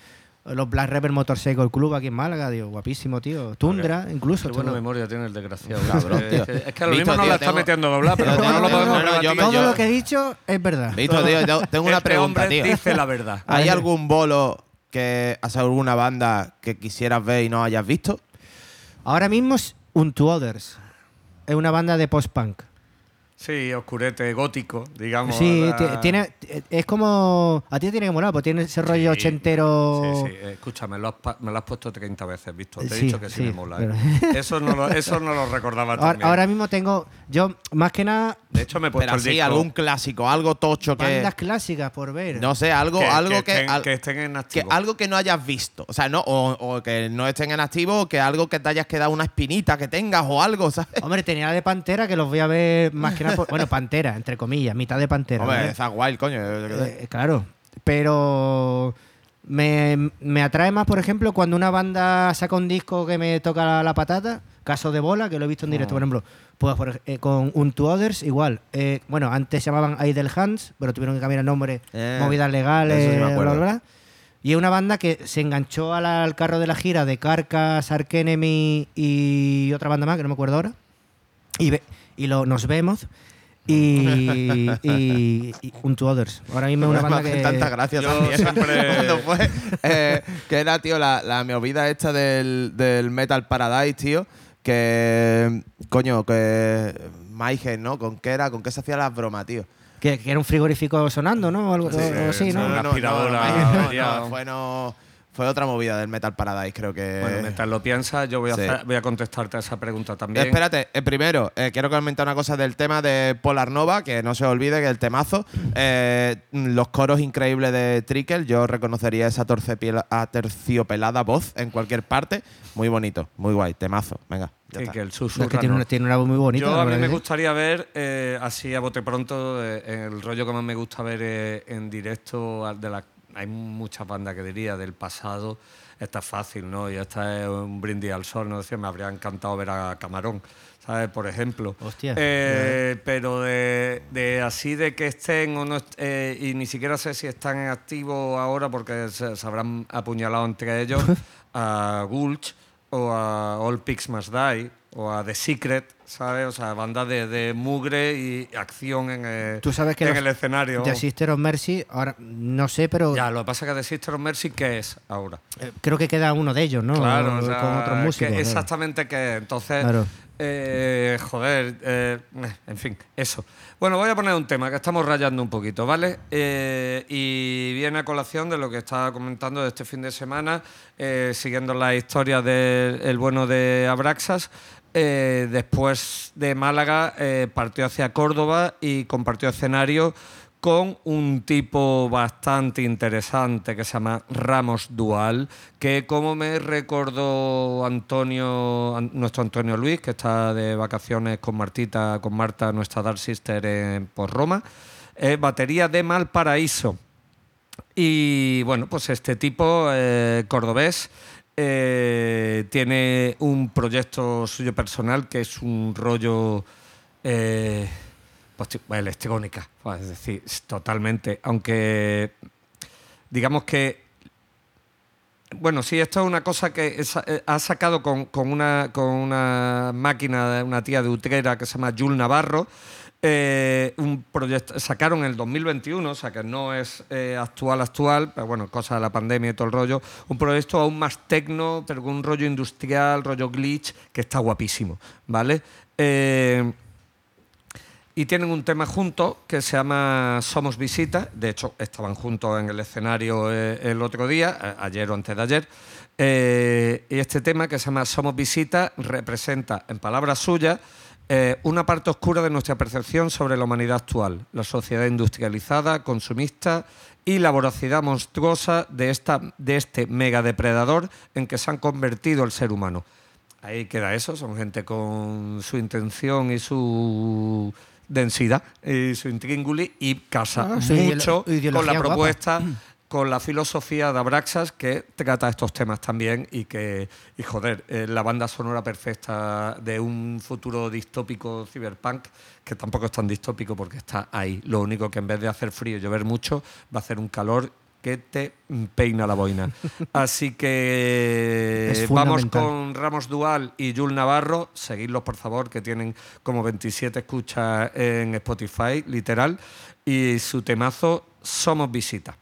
los Black Rebel Motorcycle Club aquí en Málaga, tío, guapísimo, tío. Tundra, incluso. Qué buena memoria tiene el desgraciado. Cabrón, es, tío. que- es que a lo Visto, mismo no tío, la está metiendo a doblar, pero no lo podemos no, yo Todo yo- lo que he dicho es verdad. Visto, tío, yo tengo una este pregunta, tío. dice la verdad. ¿Hay algún bolo que has alguna banda que quisieras ver y no hayas visto? Ahora mismo es Unto Others. Es una banda de post-punk. Sí, oscurete, gótico, digamos. Sí, la- tiene, es como. A ti te tiene que molar, porque tiene ese rollo Sí, ochentero. Sí, sí, escúchame, lo has pa- me lo has puesto 30 veces, visto. Te he Sí, dicho que sí, sí, me mola. pero- ¿eh? Eso, no lo, eso no lo recordaba Ahora, también. ahora mismo tengo. Yo, más que nada, de hecho, me he puesto Pero el sí, disco. algún clásico, algo tocho que. bandas clásicas por ver. No sé, algo que, algo que que, estén, al- que estén en que activo. algo que no hayas visto. O sea, no, o, o que no estén en activo, o que algo que te hayas quedado una espinita que tengas o algo, ¿sabes? Hombre, tenía la de Pantera que los voy a ver más que nada una bueno, Pantera, entre comillas, mitad de Pantera. Hombre, ¿vale? Zack Wild, coño. Eh, claro, pero me, me atrae más, por ejemplo, cuando una banda saca un disco que me toca la, la patata, caso de bola, que lo he visto en directo, por ejemplo, pues por eh, con Un to Others, igual. Eh, bueno, antes se llamaban Idle Hands, pero tuvieron que cambiar el nombre, movidas legales, sí me bla, acuerdo. bla, bla. Y es una banda que se enganchó a la- al carro de la gira de Carcass, Ark Enemy y otra banda más, que no me acuerdo ahora. Y, ve- y lo, nos vemos. Y, y, y Un to Others. Ahora mismo es una banda que. tanta gracia Yo también. siempre- Cuando fue, eh, que era, tío, la, la movida esta del, del Metal Paradise, tío. Que, coño, que. Maigen, ¿no? ¿Con qué era? ¿Con qué se hacía las bromas, tío? Que, que era un frigorífico sonando, ¿no? O algo, o algo así, ¿no? Una aspiradora no, averiada. no, fue, no, fue otra movida del Metal Paradise, creo que. Bueno, mientras lo piensas, yo voy a, Sí. hacer- voy a contestarte a esa pregunta también. Espérate, eh, primero, eh, quiero comentar una cosa del tema de Polar Nova, que no se olvide que el temazo. eh, los coros increíbles de Trickle, yo reconocería esa aterciopelada voz en cualquier parte. Muy bonito, muy guay, temazo. Venga, ya está. que el No, susurro. es que tiene, una, tiene una voz muy bonita. Yo a mí me gustaría ver, eh, así a bote pronto, eh, el rollo que más me gusta ver eh, en directo, al de la, hay muchas bandas que diría del pasado, está fácil, ¿no? Y esta es un brindis al sol, ¿no? Decía, me habría encantado ver a Camarón, ¿sabes? Por ejemplo. Hostia. Eh, pero de, de así de que estén o no, est- eh, y ni siquiera sé si están en activo ahora porque se, se habrán apuñalado entre ellos a Gulch o a All Pigs Must Die o a The Secret, ¿sabes? O sea, bandas de, de mugre y acción en el, Tú sabes que en los- el escenario. The Sister of Mercy, ahora no sé, pero Ya, lo que pasa es que The Sister of Mercy, ¿qué es ahora? eh, creo que queda uno de ellos, ¿no? Claro, o sea, con otros que músicos. claro. exactamente qué es. Entonces, Claro. eh, joder, eh, en fin, eso. Bueno, voy a poner un tema que estamos rayando un poquito, ¿vale? Y viene a colación de lo que estaba comentando de este fin de semana, siguiendo la historia del bueno de Abraxas. Eh, después de Málaga eh, partió hacia Córdoba y compartió escenario con un tipo bastante interesante que se llama Ramos Dual, que como me recordó Antonio, an- nuestro Antonio Luis, que está de vacaciones con Martita, con Marta, nuestra Dark Sister en, por Roma, eh, batería de Malparaíso. Y bueno, pues este tipo cordobés eh, tiene un proyecto suyo personal que es un rollo eh, electrónica, es decir, totalmente, aunque digamos que bueno, sí, esto es una cosa que eh, ha sacado con, con una, con una máquina una tía de Utrera que se llama Jul Navarro. Eh, un proyecto, sacaron en el 2021, o sea que no es eh, actual, actual, pero bueno, cosa de la pandemia y todo el rollo. Un proyecto aún más tecno, pero con un rollo industrial, rollo glitch, que está guapísimo, ¿vale? Eh, y tienen un tema juntos que se llama Somos Visita. De hecho, estaban juntos en el escenario el otro día, ayer o antes de ayer. Y este tema que se llama Somos Visita representa, en palabras suyas, eh, una parte oscura de nuestra percepción sobre la humanidad actual, la sociedad industrializada, consumista y la voracidad monstruosa de, esta, de este megadepredador en que se han convertido el ser humano. Ahí queda eso, son gente con su intención y su densidad y su intrínguli y casa Ah, mucho con la guapa. con la filosofía de Abraxas que trata estos temas también y que, y joder, eh, la banda sonora perfecta de un futuro distópico cyberpunk que tampoco es tan distópico porque está ahí. Lo único que en vez de hacer frío y llover mucho, va a hacer un calor que te peina la boina. Así que vamos con Ramos Dual y Jul Navarro. Seguidlos, por favor, que tienen como 27 escuchas en Spotify, literal. Y su temazo, Somos Visita.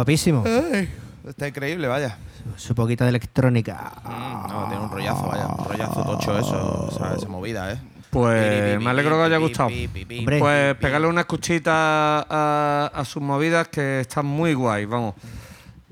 Guapísimo. Ay, está increíble, vaya. Su poquita de electrónica. Mm, no, tiene un rollazo, vaya. Un rollazo tocho eso, esa, esa movida, ¿eh? Pues me alegro que os haya gustado. Hombre. Pues pegarle una escuchita a, a sus movidas que están muy guay, vamos.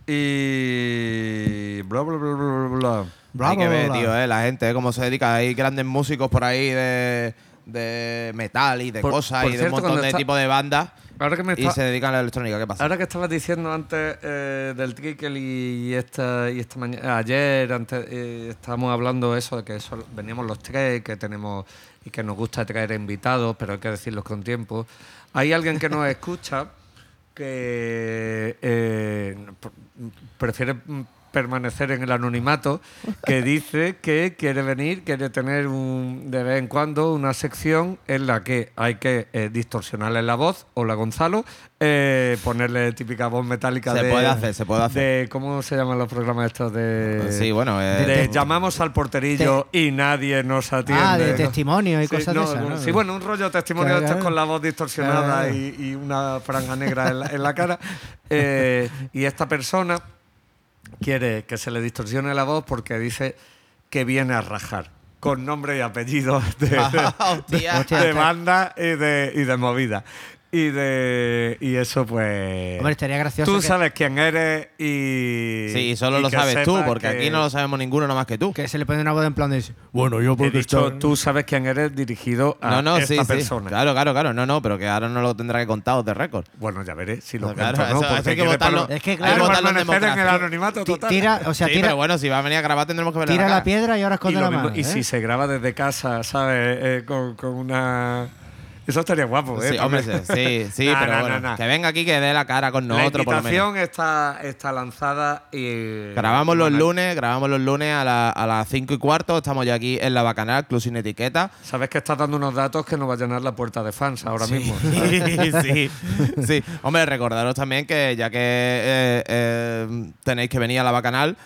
Y. Bla, bla, bla, bla, bla, bla. Hay que ver, Bravo. tío, eh, la gente, eh, cómo se dedica. Hay grandes músicos por ahí de, de metal y de Por- cosas por y de un montón de está- tipos de bandas Ahora que me y se dedican a la electrónica. ¿Qué pasa? Ahora que estabas diciendo antes eh, del Trickle y esta, y esta mañana, ayer antes eh, estábamos hablando eso de que eso, veníamos los tres, que tenemos y que nos gusta traer invitados, pero hay que decirlos con tiempo. Hay alguien que nos escucha que eh, pr- prefiere permanecer en el anonimato, que dice que quiere venir, quiere tener un, de vez en cuando una sección en la que hay que eh, distorsionarle la voz, o la Gonzalo, eh, ponerle típica voz metálica Se de... puede hacer, se puede hacer. de- ¿Cómo se llaman los programas estos de...? Sí, bueno, eh, de llamamos al porterillo y nadie nos atiende. Ah, de ¿no? testimonio y Sí, cosas no, de esas, ¿no? Sí, bueno, un rollo testimonio de estos con la voz distorsionada y, y una franja negra en la, en la cara. Eh, y esta persona quiere que se le distorsione la voz porque dice que viene a rajar con nombre y apellido de, Hostia. Hostia. de banda y de, y de movida. Y de y eso pues Hombre, estaría gracioso. tú que- sabes quién eres y Sí, y solo y lo que sabes tú, porque que- aquí no lo sabemos ninguno no más que tú. Que se le pone una voz en plan de. Bueno, yo He porque dicho, estoy- tú sabes quién eres dirigido a No, no, esta sí, sí. persona. Claro, claro, claro. No, no, pero que ahora no lo tendrá que contar de récord. Bueno, ya veré si lo No, claro, cuento, ¿no? eso- eso Porque hay que votarlo- Es que, hay claro, que votarlo en en el anonimato total. Tira, o sea, sí, tira, pero bueno, si va a venir a grabar tendremos que ver tira la, piedra y ahora esconde lo la mismo- mano. y ¿eh? si se graba desde casa, ¿sabes? Eh, con una... Eso estaría guapo, ¿eh? Sí, hombre, sí, sí, Nah, pero nah, bueno. nah. Que venga aquí que dé la cara con La nosotros, menos. invitación está, está lanzada y... Grabamos los lunes, grabamos los lunes a, la- a las 5 y cuarto. Estamos ya aquí en la Bacanal, Club Sin Etiqueta. Sabes que estás dando unos datos que nos va a llenar la puerta de fans ahora mismo. Sí, sí, sí. Hombre, recordaros también que ya que eh, eh, tenéis que venir a la Bacanal,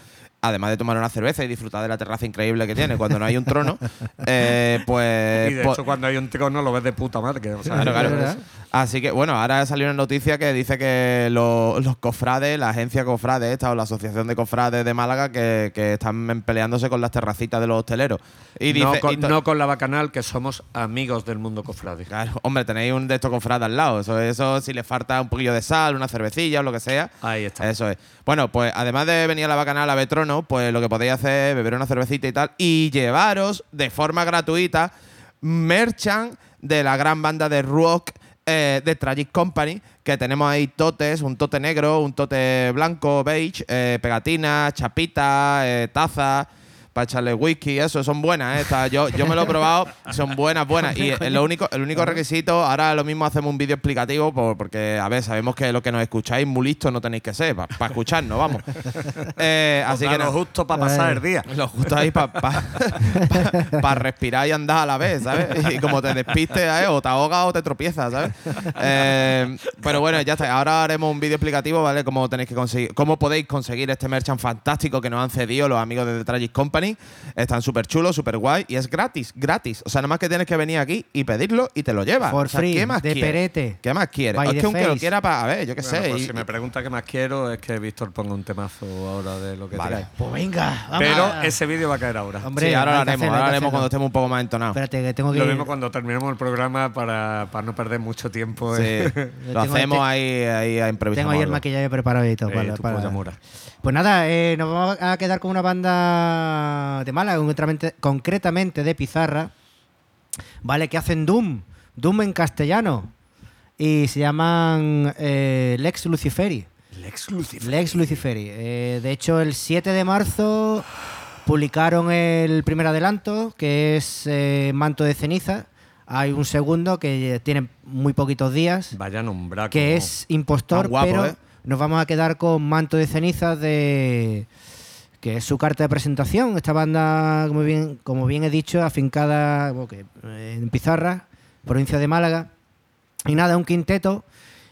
además de tomar una cerveza y disfrutar de la terraza increíble que tiene cuando no hay un trono, eh, pues... y de po- hecho, cuando hay un trono lo ves de puta madre. o sea, Claro, claro. Así que, bueno, ahora salió una noticia que dice que lo- los cofrades, la agencia cofrades esta o la asociación de cofrades de Málaga, que, que están peleándose con las terracitas de los hosteleros. Y dice, no, con, no con la bacanal, que somos amigos del mundo cofrade. Claro, hombre, tenéis un de estos cofrades al lado. Eso, eso, si le falta un poquillo de sal, una cervecilla o lo que sea. Ahí está. Eso es. Bueno, pues además de venir a la bacanal a ver trono, pues lo que podéis hacer es beber una cervecita y tal y llevaros de forma gratuita merchan de la gran banda de rock eh, de Tragic Company, que tenemos ahí totes, un tote negro, un tote blanco, beige, eh, pegatinas, chapitas, eh, tazas. Para echarle whisky, eso, son buenas, ¿eh? Está- yo, yo me lo he probado, son buenas, buenas. Y el, lo único, el único requisito, ahora lo mismo hacemos un vídeo explicativo, por- porque, a ver, sabemos que lo que nos escucháis muy listos no tenéis que ser, para escucharnos, vamos. Eh, así que lo justo para pasar el día. lo justo ahí para respirar y andar a la vez, ¿sabes? Y como te despistes, ¿eh? o te ahogas o te tropiezas, ¿sabes? Eh, pero bueno, ya está. Ahora haremos un vídeo explicativo, ¿vale? Cómo tenéis que conseguir, cómo podéis conseguir este merchant fantástico que nos han cedido los amigos de The Tragic Company. Están súper chulos, súper guay y es gratis, gratis. O sea, nada más que tienes que venir aquí y pedirlo y te lo llevas. For O sea, free, ¿qué más de quieres? perete. ¿Qué más quieres? Es que aunque lo quiera para, a ver, yo qué Bueno, sé. pues y- si me pregunta qué más quiero, es que Víctor ponga un temazo ahora de lo que Vale. Pues venga, vamos. Pero ese vídeo va a caer ahora. Hombre, sí, ahora lo haremos, ahora haremos cuando estemos un poco más entonados. Espérate, que tengo que Lo mismo cuando terminemos el programa para, para no perder mucho tiempo. Sí, ¿eh? lo hacemos te- ahí, ahí a improvisar. Tengo ahí el maquillaje preparado y todo. Eh, para- para-. Pues nada, eh, nos vamos a quedar con una banda de Málaga, concretamente, concretamente de Pizarra, ¿vale? Que hacen Doom, Doom en castellano. Y se llaman eh, Lex Luciferi. Lex Lucifer. Lex Luciferi. Eh, de hecho, el 7 de marzo publicaron el primer adelanto, que es eh, Manto de Ceniza. Hay un segundo que tiene muy poquitos días, Vaya nombraco. que es Impostor, guapo, pero nos vamos a quedar con Manto de Ceniza de que es su carta de presentación. Esta banda, como bien, como bien he dicho, afincada eh, en Pizarra, provincia de Málaga. Y nada, un quinteto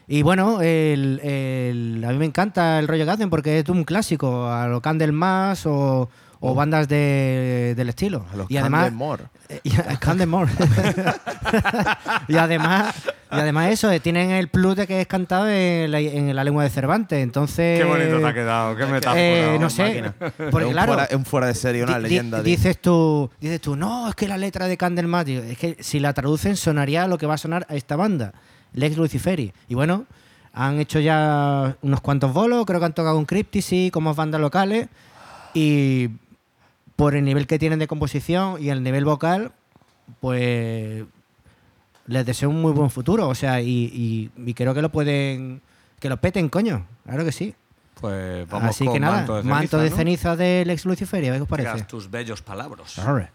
Y bueno, el, a mí me encanta el rollo que porque es un clásico, a lo Candlemas o, o bandas de- del estilo. A los y además, Candlemore. eh, y Candlemore. y además, y además eso, eh, tienen el plus de que es cantado en la, en la lengua de Cervantes. Entonces, Qué bonito te ha quedado, qué metáfora. eh, no sé, porque es, un claro, fuera, es un fuera de serie, una Di- leyenda. dices tú, dices tú, no, es que la letra de Candlemas, es que si la traducen sonaría lo que va a sonar a esta banda, Lex Luciferi. Y bueno, han hecho ya unos cuantos bolos, creo que han tocado un Cryptisi como bandas locales y por el nivel que tienen de composición y el nivel vocal, pues les deseo un muy buen futuro, o sea, y, y- y creo que lo pueden, que lo peten, coño, claro que sí. Pues vamos Así con que nada, manto de ceniza, manto de ¿no? ceniza de Lex Luciferi, a ver qué os parece. Digas tus bellos palabras. Arre.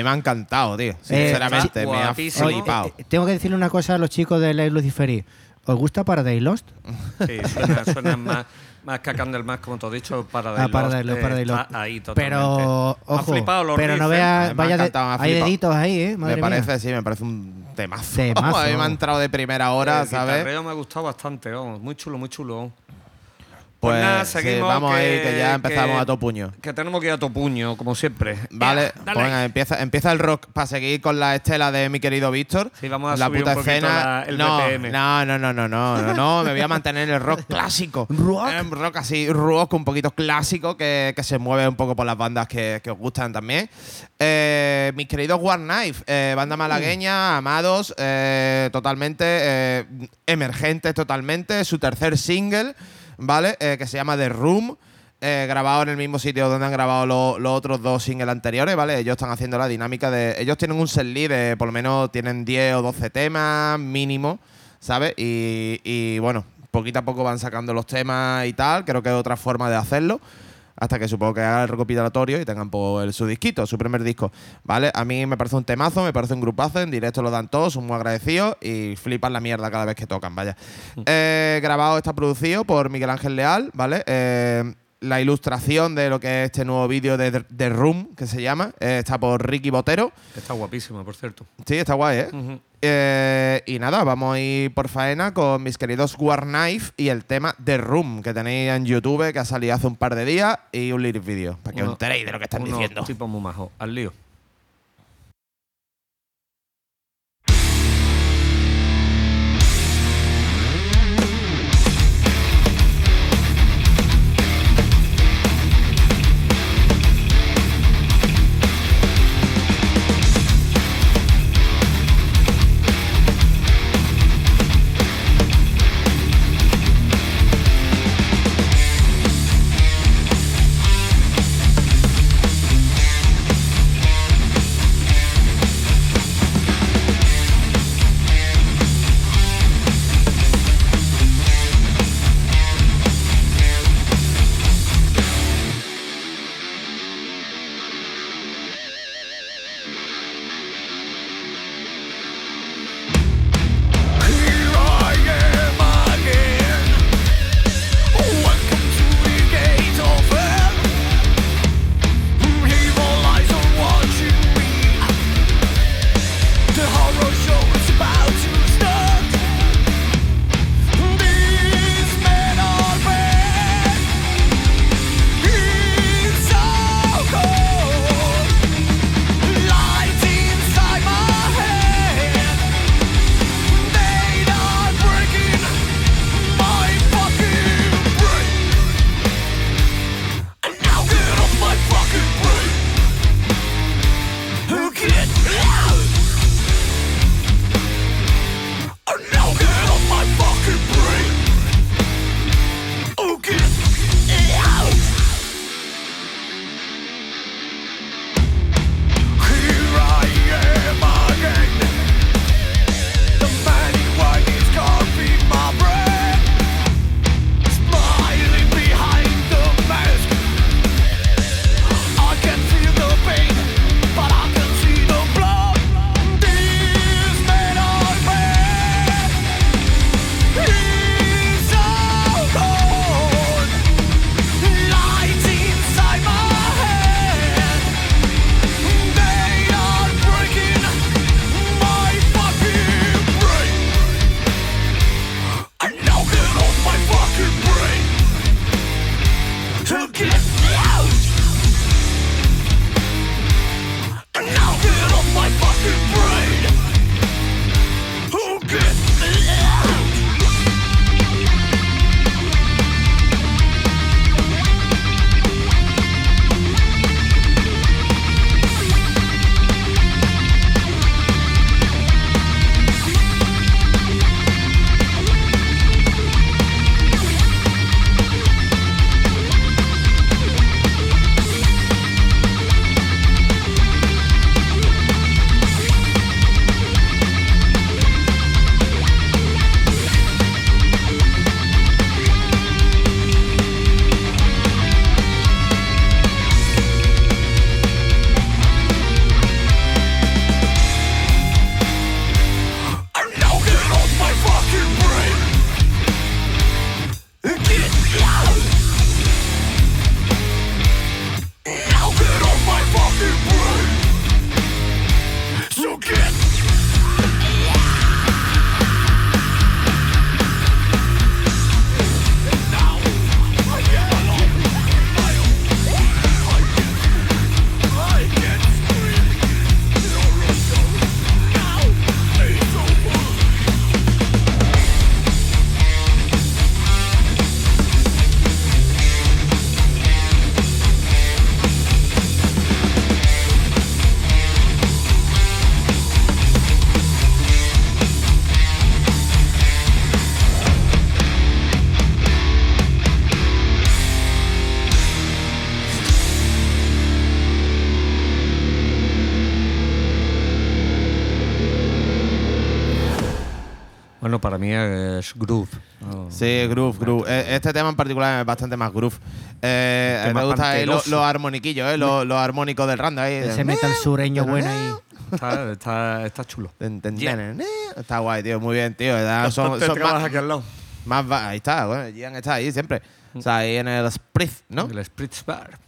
Mí me ha encantado, tío. Sinceramente, me ha flipado. Eh, tengo que decirle una cosa a los chicos de Ley Luciferi. ¿Os gusta Paradise Lost? sí, suena, suena más, más que Candlemas, como te he dicho, para Ah, Paradise Lost, Paradise Lost. ahí totalmente. Pero, Me ha ojo, flipado los pero no ¿eh? veas, vaya, de- hay deditos ahí, ¿eh? Madre me mía. parece, sí, me parece un temazo. Temazo. a mí me ha entrado de primera hora, El ¿sabes? guitarreo me ha gustado bastante, vamos, muy chulo, muy chulo. Pues, nada, sí, seguimos, vamos ahí, que- que ya empezamos que- a todo puño. Que tenemos que ir a tu puño, como siempre. Vale, Ea, pues venga, empieza, empieza el rock para seguir con la estela de mi querido Víctor. Sí, vamos a la subir puta un escena. la- el no, BPM. no, no, no, no, no, no, no, me voy a mantener en el rock clásico. ¿Rock? rock así, rock un poquito clásico que, que se mueve un poco por las bandas que, que os gustan también. Eh, mis queridos War Knife, eh, banda malagueña, amados, eh, totalmente, eh, emergentes totalmente, su tercer single, ¿vale? Eh, que se llama The Room. eh, grabado en el mismo sitio donde han grabado lo- los otros dos singles anteriores, ¿vale? Ellos están haciendo la dinámica de. Ellos tienen un set list de por lo menos tienen 10 o 12 temas mínimo, ¿sabes? Y, y, bueno, poquito a poco van sacando los temas y tal. Creo que es otra forma de hacerlo. Hasta que supongo que haga el recopilatorio y tengan pues, el, su disquito, su primer disco. ¿Vale? A mí me parece un temazo, me parece un grupazo. En directo lo dan todos, son muy agradecidos y flipan la mierda cada vez que tocan, vaya. Eh, grabado está producido por Miguel Ángel Leal, ¿vale? Eh, la ilustración de lo que es este nuevo vídeo de The- Room, que se llama, eh, está por Ricky Botero. Está guapísima, por cierto. Sí, está guay, ¿eh? Eh, y nada, vamos a ir por faena con mis queridos War Knife y el tema The Room, que tenéis en YouTube, que ha salido hace un par de días, y un lyric video, para que os Uno- enteréis de lo que están unos diciendo. tipos muy majos. Al lío. Groove, groove. Eh, Este tema en particular es bastante más groove. Eh, Que me más gusta ahí los, armoniquillos, eh, los, los armónicos del randa. Ahí, Ese metal sureño bueno ahí. Está, está, está chulo. Eh, Está guay, tío. Muy bien, tío. Son, son más, aquí al lado. más va- Ahí está, bueno, Gian está ahí siempre. O sea, ahí en el Spritz, ¿no? El Spritz Bar.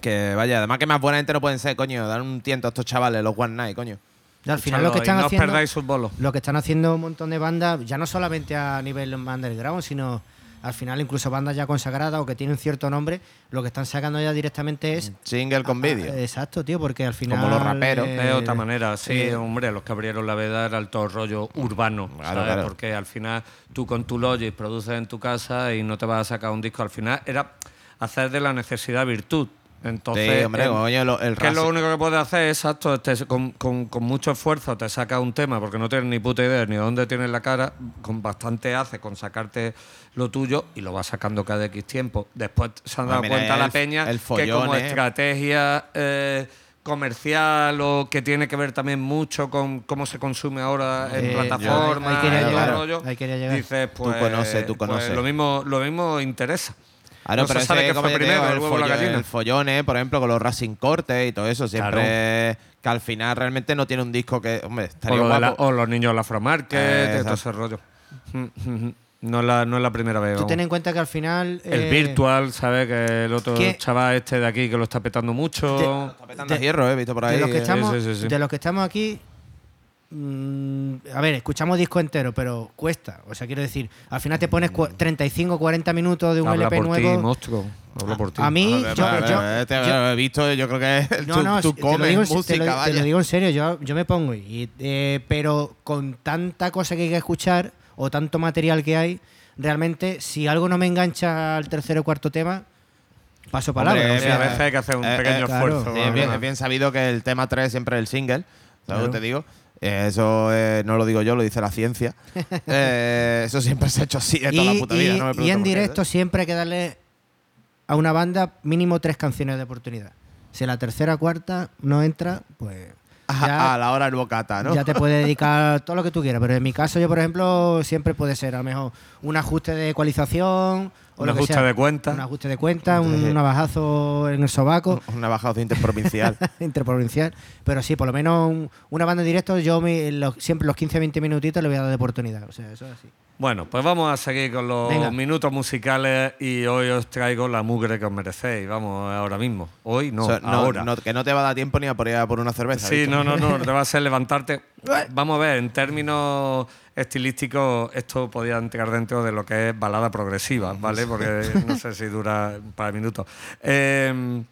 Que vaya, además que más buena gente no pueden ser, coño. Dar un tiento a estos chavales, los One Night, coño. Y al final lo que están no haciendo. perdáis sus bolos. Lo que están haciendo un montón de bandas, ya no solamente a nivel underground, sino al final incluso bandas ya consagradas o que tienen cierto nombre, lo que están sacando ya directamente es. Single con vídeo. Exacto, tío, porque al final. Como los raperos. eh, De otra manera, sí, hombre, los que abrieron la veda era el todo rollo urbano, Claro, ¿sabes? claro. Porque al final tú con tu Logic produces en tu casa y no te vas a sacar un disco. Al final era hacer de la necesidad virtud. Entonces, Sí, hombre, coño, lo- el que es lo único que puedes hacer, exacto, te- con, con- con mucho esfuerzo te sacas un tema porque no tienes ni puta idea ni de dónde tienes la cara, con bastante hace con sacarte lo tuyo y lo vas sacando cada X tiempo. Después se han dado mira, cuenta la el- peña el que como eh. estrategia eh, comercial o que tiene que ver también mucho con cómo se consume ahora en Eh, plataformas ahí quería y todo el llegar, rollo, ahí quería llegar. dices pues, conoces, tú pues lo mismo lo mismo interesa Ah, no, no pero se sabe ese, como fue primero, digo, el huevo la. El follón, eh, por ejemplo, con los Racing Cortes y todo eso, siempre que al final realmente no tiene un disco que, hombre, o, estaría lo de la- guapo. o los niños de la Afromarket Eh, todo ese rollo no es la, no es la primera vez Tú ten en cuenta que al final. el eh, virtual sabes que el otro ¿Qué? chaval este de aquí que lo está petando mucho Está petando hierro, eh, he visto por ahí. de los que eh. estamos, sí, sí, sí. de los que estamos aquí, mm, a ver, escuchamos disco entero, pero cuesta. O sea, quiero decir, al final te pones cua- 35, 40 minutos de un habla LP por nuevo. ti monstruo habla por ti A mí, yo, te- he visto, yo creo que no, tú, no, tú te lo comes digo, en- te lo, te lo vaya. digo en serio, yo, yo me pongo, y, eh, pero con tanta cosa que hay que escuchar o tanto material que hay, realmente, si algo no me engancha al tercer o cuarto tema, paso palabra. Hombre, o Sí, sea, a veces hay que hacer un eh, pequeño eh, claro. esfuerzo Sí, es, bien, ¿no? es bien sabido que el tema 3 siempre es el single, ¿sabes Claro. lo que te digo? Eh, Eso eh, no lo digo yo, lo dice la ciencia. Eh, eso siempre se ha hecho así de toda la y, puta vida. y- no me y en directo siempre hay que darle a una banda mínimo tres canciones de oportunidad. Si la tercera o cuarta no entra, pues A, ya, a la hora del bocata, ¿no? ya te puedes dedicar todo lo que tú quieras. Pero en mi caso, yo, por ejemplo, siempre puede ser a lo mejor un ajuste de ecualización. O Un lo que ajuste sea. de cuenta. Un ajuste de cuenta, un navajazo en el sobaco. Una bajada interprovincial. interprovincial. Pero sí, por lo menos un- una banda en directo, yo me- los- siempre los 15-20 minutitos le voy a dar de oportunidad. O sea, eso es así. Bueno, pues vamos a seguir con los Venga. minutos musicales y hoy os traigo la mugre que os merecéis. Vamos, ahora mismo. Hoy no, O sea, no- ahora. no- que no te va a dar tiempo ni a por ir a por una cerveza. sí, no, no, no, te va a hacer levantarte. Vamos a ver, en términos estilísticos, esto podría entrar dentro de lo que es balada progresiva, ¿vale? Porque no sé si dura un par de minutos. Eh,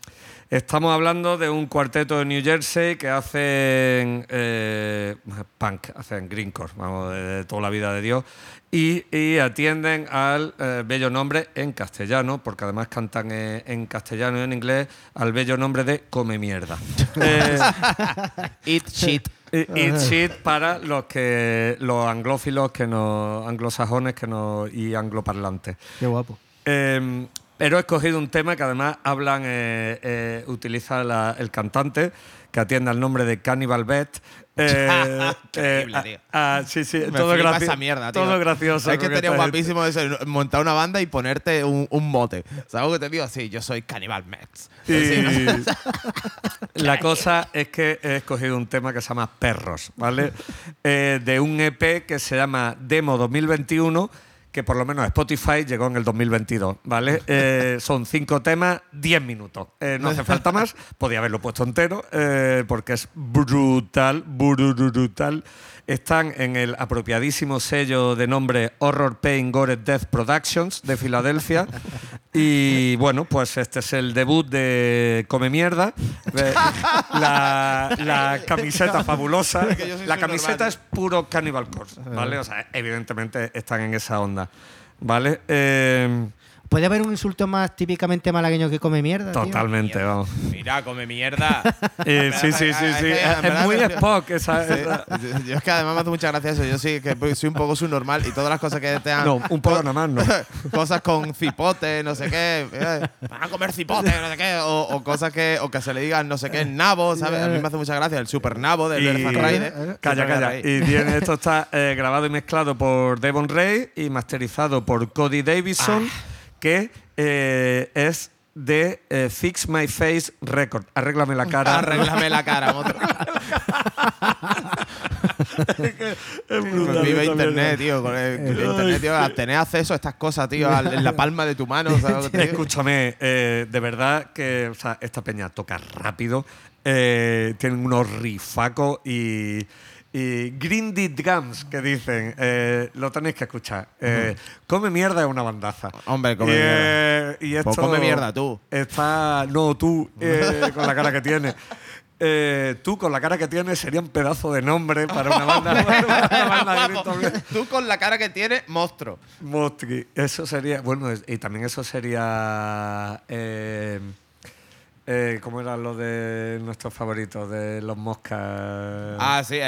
Estamos hablando de un cuarteto de New Jersey que hacen eh, punk, hacen greencore, vamos, de, de toda la vida de Dios, y, y atienden al eh, bello nombre en castellano, porque además cantan eh, en castellano y en inglés, al bello nombre de Come Mierda. Eh, Eat shit. Eat shit para los que los anglófilos que no anglosajones que no y angloparlantes. Qué guapo. Eh, pero he escogido un tema que además hablan, eh, eh, utiliza la- el cantante, que atiende al nombre de Cannibal Bet. Eh, Increíble, eh, tío. ah, ah, sí, sí, Me todo gracioso. esa mierda, tío. Todo gracioso. Es que esta guapísimo eso, montar una banda y ponerte un, un mote. ¿Sabes lo que te digo? Sí, yo soy Cannibal Max. Y la cosa es que he escogido un tema que se llama Perros, ¿vale? Eh, de un EP que se llama Demo 2021, que por lo menos Spotify llegó en el 2022, ¿vale? Eh, son cinco temas, 10 minutos. Eh, no hace falta más, podía haberlo puesto entero, eh, porque es brutal, brutal. Están en el apropiadísimo sello de nombre Horror Pain Gore Death Productions de Filadelfia. Y bueno, pues este es el debut de Come Mierda. Eh, La, la camiseta fabulosa. La camiseta es puro Cannibal Corpse, ¿vale? O sea, evidentemente están en esa onda, ¿vale? Eh, ¿Puede haber un insulto más típicamente malagueño que come mierda? tío? Totalmente, vamos. Mira, come mierda. Eh, sí, sí, sí, sí. Es muy yo- Spock esa. Sí. Yo es que además me hace mucha gracia eso. Yo sí que soy un poco subnormal y todas las cosas que te han. No, un poco nada más, no. cosas con cipote, no sé qué. eh, Van a comer cipote, no sé qué. O, o cosas que. O que se le digan no sé qué, nabo, ¿sabes? A mí me hace mucha gracia el super nabo del Zack Ryder. Calla, calla. Y tiene, esto está eh, grabado y mezclado por Devon Ray y masterizado por Cody Davidson, Ah. Que eh, es de eh, Fix My Face Record. Arréglame la cara. Arréglame la cara, otro. Vive internet, tío. Con el, vive internet, tío. Tener acceso a estas cosas, tío, al- en la palma de tu mano. ¿sabes lo que? Escúchame, eh, de verdad que o sea, esta peña toca rápido, eh, tienen unos rifacos y, y Grindy Drums que dicen, eh, lo tenéis que escuchar. Eh, Come mierda es una bandaza. Hombre, come y, mierda. eh, y Pues esto come mierda tú. Está, no, tú, eh, con la cara que tienes. Eh, tú con la cara que tienes sería un pedazo de nombre para una banda, una de. Tú con la cara que tienes, monstruo. Mostri. Eso sería. Bueno, y también eso sería. Eh, eh, ¿Cómo era lo de nuestros favoritos? De los moscas. Ah, sí, eh,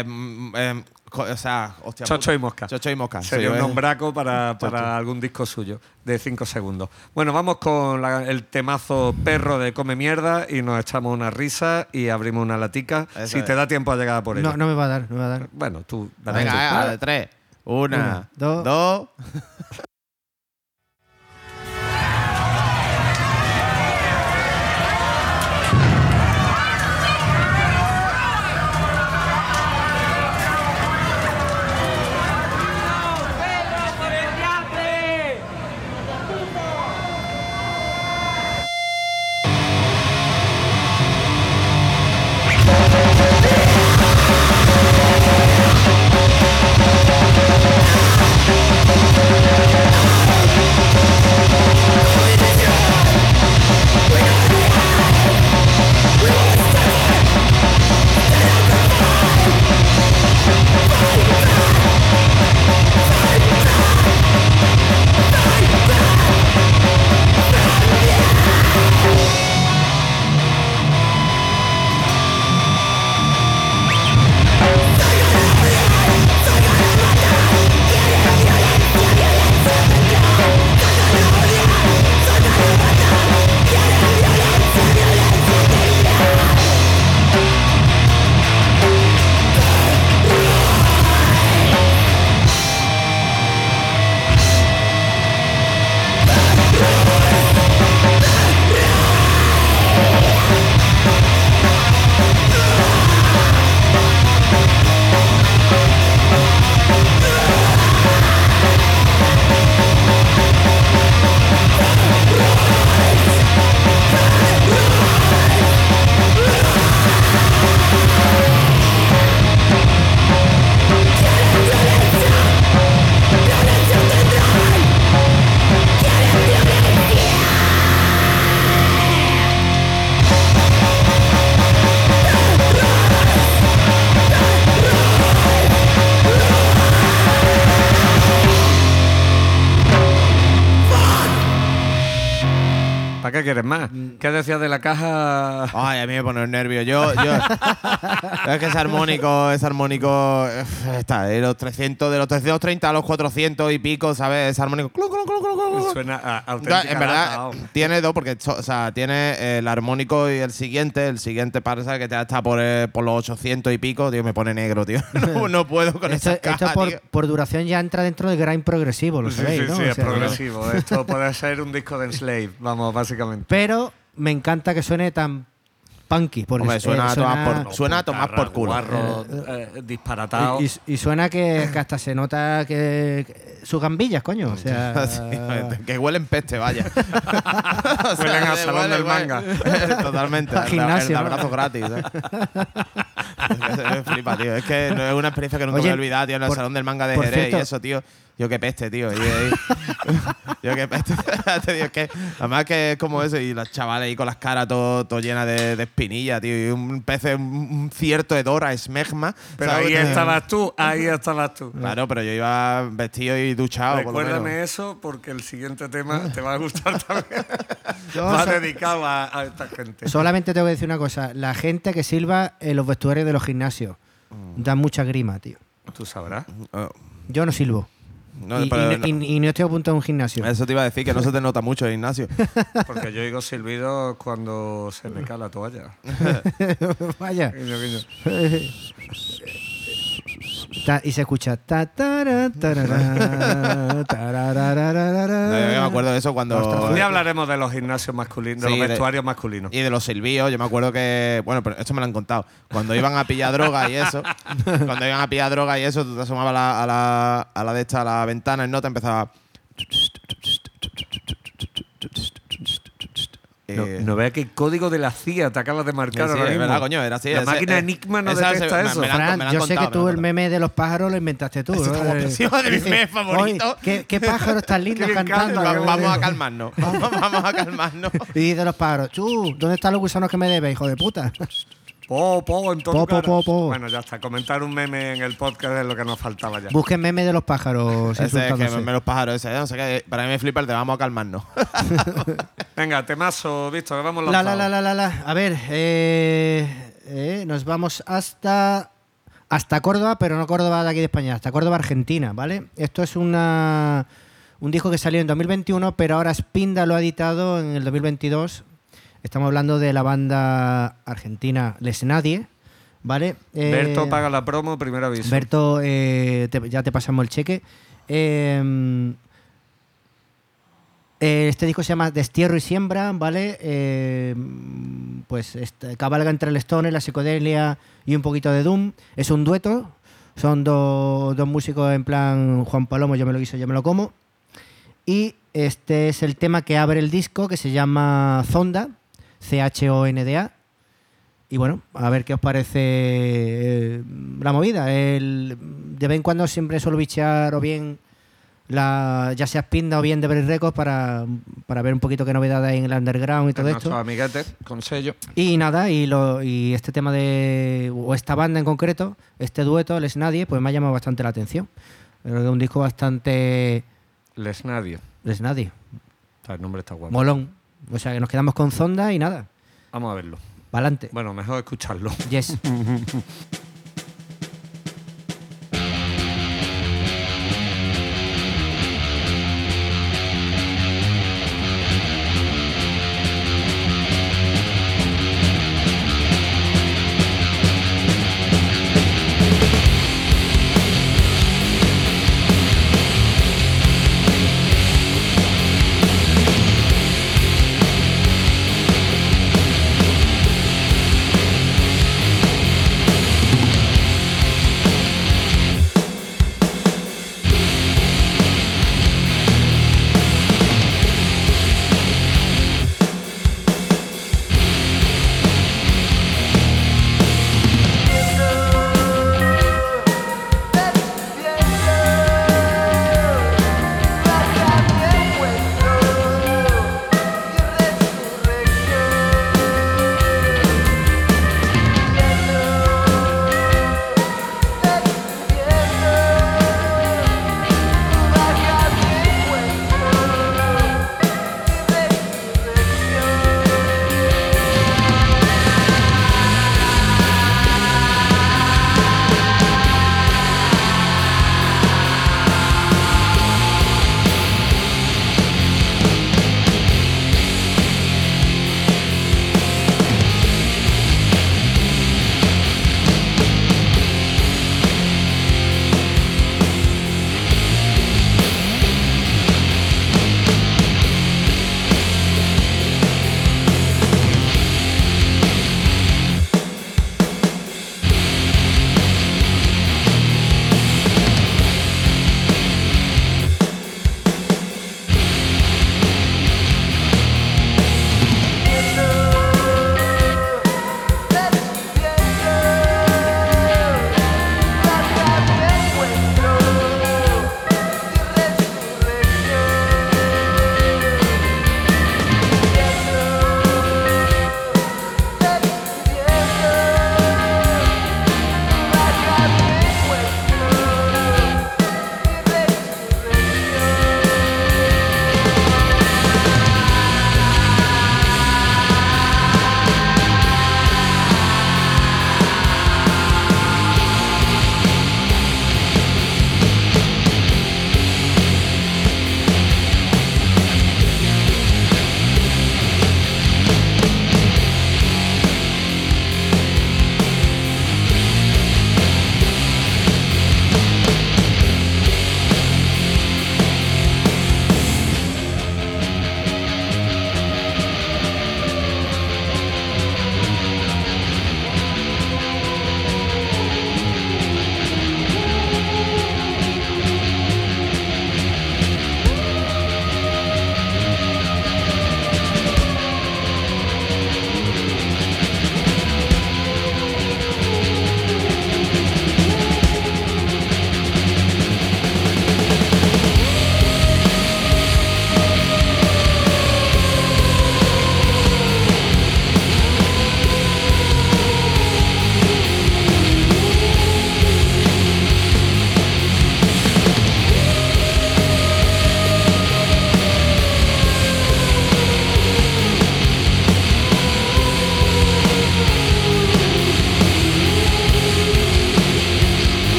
eh, mm, eh, co- o sea, hostia. Chocho puta. y mosca. Chocho y mosca. Sería sí, un eh. nombraco para, para algún disco suyo de 5 segundos. Bueno, vamos con la- el temazo perro de Come Mierda y nos echamos una risa y abrimos una latica. Eso si es. te da tiempo a llegar a por ella. No, no me va a dar, no me va a dar. Bueno, tú. dale tú. Venga, eh, a la de tres. Una, Una, dos. dos. ¿Qué decías de la caja? Ay, a mí me pone nervio. Yo, yo. es que ese armónico, ese armónico. Está de los 300, de los 330 a los 400 y pico, ¿sabes? Ese armónico. Suena a auténtica en verdad, lata, oh. tiene dos, porque o sea, tiene el armónico y el siguiente. El siguiente parece que ya está por, eh, por los 800 y pico. Tío, me pone negro, tío. No, no puedo con Esto, esa esto por, tío. por duración ya entra dentro del grind progresivo, lo Sí, sabéis, sí, ¿no? sí, O es sea, progresivo. Esto puede ser un disco de Enslave, vamos, básicamente. Pero me encanta que suene tan punky. Porque Hombre, eh, suena a tomar por- suena- Suena a tomar por culo. Guarro, eh, disparatado. y, y- y suena que, que hasta se nota que, que sus gambillas, coño. O sea, Sí, que huelen peste, vaya. O sea, Huelen a que salón del manga. Totalmente. Al el- gimnasio, El abrazo gratis. ¿eh? Es que me flipa, tío. Es que no es una experiencia que nunca Oye, me voy a olvidar, tío, en el por- salón del manga de Jerez cierto- y eso, tío. Yo qué peste, tío. Y- y- yo qué peste. Te digo, es que, además que es como eso. Y los chavales ahí con las caras todo, todo llenas de, de espinillas, tío. Y un pez, un, cierto hedor a esmegma. Pero ¿sabes? ahí estabas tú, ahí estabas tú. Claro, pero yo iba vestido y duchado, por lo menos. Recuérdame eso porque el siguiente tema te va a gustar también. Yo Va dedicado a, a esta gente. Solamente tengo que decir una cosa. La gente que silba en los vestuarios de los gimnasios Mm. da mucha grima, tío. Tú sabrás. Ah, Yo no silbo. No, y, pero y no- no- y- y no estoy apuntado a un gimnasio. Eso te iba a decir, que no se te nota mucho el Ignacio. Porque yo oigo silbidos cuando se me cae la toalla. Vaya. Ta- y se escucha. ta, tara, tarara, tararararara. No, yo me acuerdo de eso cuando. Un día hablaremos de los gimnasios masculinos, de Sí, los de- vestuarios masculinos. Y de los silbíos, yo me acuerdo que. Bueno, pero esto me lo han contado. Cuando iban a pillar droga y eso. cuando iban a pillar droga y eso, tú te asomabas a la, a la, a la de esta, a la ventana y no te empezaba. No, Eh, no veas qué código de la CIA te acabas de marcar sí, ahora mismo. verdad, coño, era así. La ese- máquina eh, Enigma no esa detecta eso. me Fran, me yo sé que tú el meme de los pájaros lo inventaste tú. Eso ¿no? de mis memes favoritos. "Oye, ¿qué, qué pájaros tan lindos cantando? canta, Va- Vamos a calmarnos. Vamos, vamos a calmarnos. Y dice los pájaros, chu, ¿dónde están los gusanos que me debes, hijo de puta? Po, po, en todo Po, po, cara. po, po. Bueno, ya está. Comentar un meme en el podcast es lo que nos faltaba ya. Busquen meme de los pájaros Ese es que insultándose. me los pájaros, ese. No sé qué. Para mí me flipa el de vamos a calmarnos. Venga, temazo, visto, que vamos La, la, la, la, la, la. A ver, eh, eh, nos vamos hasta hasta Córdoba, pero no Córdoba de aquí de España, hasta Córdoba, Argentina, ¿vale? Esto es una un disco que salió en 2021, pero ahora Spinda lo ha editado en el 2022. Estamos hablando de la banda argentina Les Nadie, ¿vale? Eh, Berto paga la promo, primer aviso. Berto, eh, te- ya te pasamos el cheque. Eh, eh, este disco se llama Destierro y Siembra, ¿vale? Eh, pues este, cabalga entre el Stone, la psicodelia y un poquito de Doom. Es un dueto. Son do- dos músicos en plan Juan Palomo, yo me lo guiso, yo me lo como. Y este es el tema que abre el disco, que se llama Zonda, C-H-O-N-D-A. Y bueno, a ver qué os parece eh, la movida. El, de vez en cuando siempre suelo bichear o bien la, ya sea Spinda o bien de Records para, para ver un poquito qué novedades hay en el underground y todo esto. amiguetes con sello. Y nada, y, lo, y este tema de. o esta banda en concreto, este dueto, Les Nadie, pues me ha llamado bastante la atención. Creo que es un disco bastante. Les nadie. Les Nadie. El nombre está guapo. Molón. O sea que nos quedamos con Zonda y nada. Vamos a verlo. Pa'lante. Bueno, mejor escucharlo. Yes.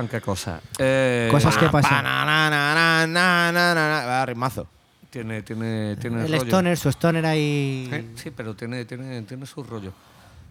pasan qué cosas. Eh, Cosas que Pa, pasan. na, na, na, na, na, na, na, na. Va, ritmazo. Tiene, tiene, tiene El rollo. stoner, su stoner ahí. Eh, Sí, pero tiene, tiene, tiene su rollo.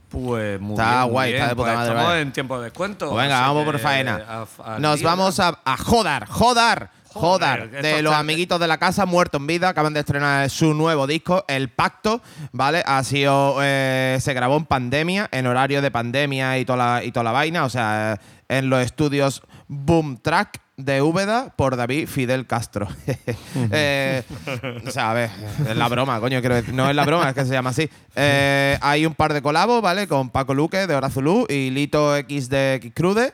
Pues muy Está bien, muy guay, bien. está de puta Pues madre, Estamos vale. en tiempo de descuento. Pues venga, así vamos por que, faena. a- a- Nos vamos a, a Jodar, Jodar, Joder, Jodar, esto de los amiguitos de la casa, Muerto en Vida, acaban de estrenar su nuevo disco, El Pacto, ¿vale? Ha sido, eh, se grabó en pandemia, en horario de pandemia y toda la, y toda la vaina, o sea, en los estudios Boom Track de Úbeda por David Fidel Castro. Eh, o sea, a ver, es la broma, coño, quiero decir, no es la broma, es que se llama así. Eh, hay un par de colabos, ¿vale? Con Paco Luque de Hora Zulu y Lito X de X Crude.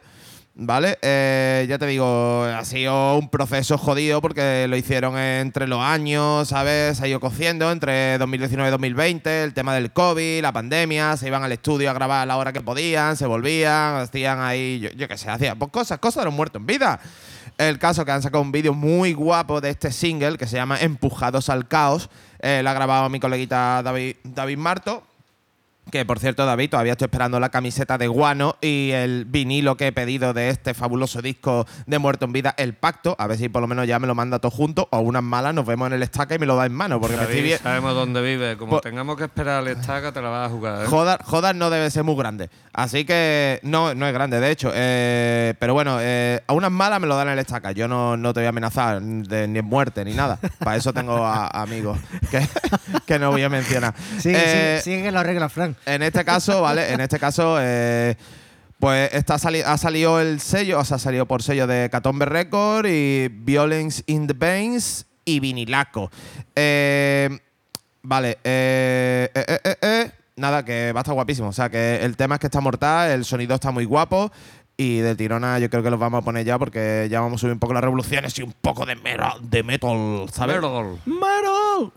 ¿Vale? Eh, ya te digo, ha sido un proceso jodido porque lo hicieron entre los años, ¿sabes? Se ha ido cociendo entre 2019 y 2020, el tema del COVID, la pandemia, se iban al estudio a grabar a la hora que podían, se volvían, hacían ahí, yo, qué sé, hacían pues cosas, cosas de los muertos en vida. El caso que han sacado un vídeo muy guapo de este single que se llama Empujados al Caos. Eh, lo ha grabado mi coleguita David, David Marto. Que por cierto, David, todavía estoy esperando la camiseta de Guano y el vinilo que he pedido de este fabuloso disco de Muerto en Vida, El Pacto. A ver si por lo menos ya me lo manda todo junto o unas malas nos vemos en el estaca y me lo da en mano. Porque me David, estoy bien. sabemos dónde vive. Como Pues- tengamos que esperar al estaca, te la vas a jugar. ¿eh? Jodar, Jodar no debe ser muy grande. Así que no, no es grande, de hecho. Eh, pero bueno, eh, a unas malas me lo dan en el estaca. Yo no, no te voy a amenazar de, ni en muerte ni nada. Para eso tengo a- amigos que, que no voy a mencionar. Sigue, Eh, sigue, sigue que lo en este caso, ¿vale? En este caso, eh, pues está sali- ha salido el sello, o sea, ha salido por sello de Catombe Record y Violence in the Veins y Vinilaco. Eh, vale, eh, eh, eh, nada, que va a estar guapísimo. O sea, que el tema es que está mortal, el sonido está muy guapo. Y de tirona yo creo que los vamos a poner ya porque ya vamos a subir un poco las revoluciones y un poco de, mera- de metal, ¿sabes? Metal. ¡Metal!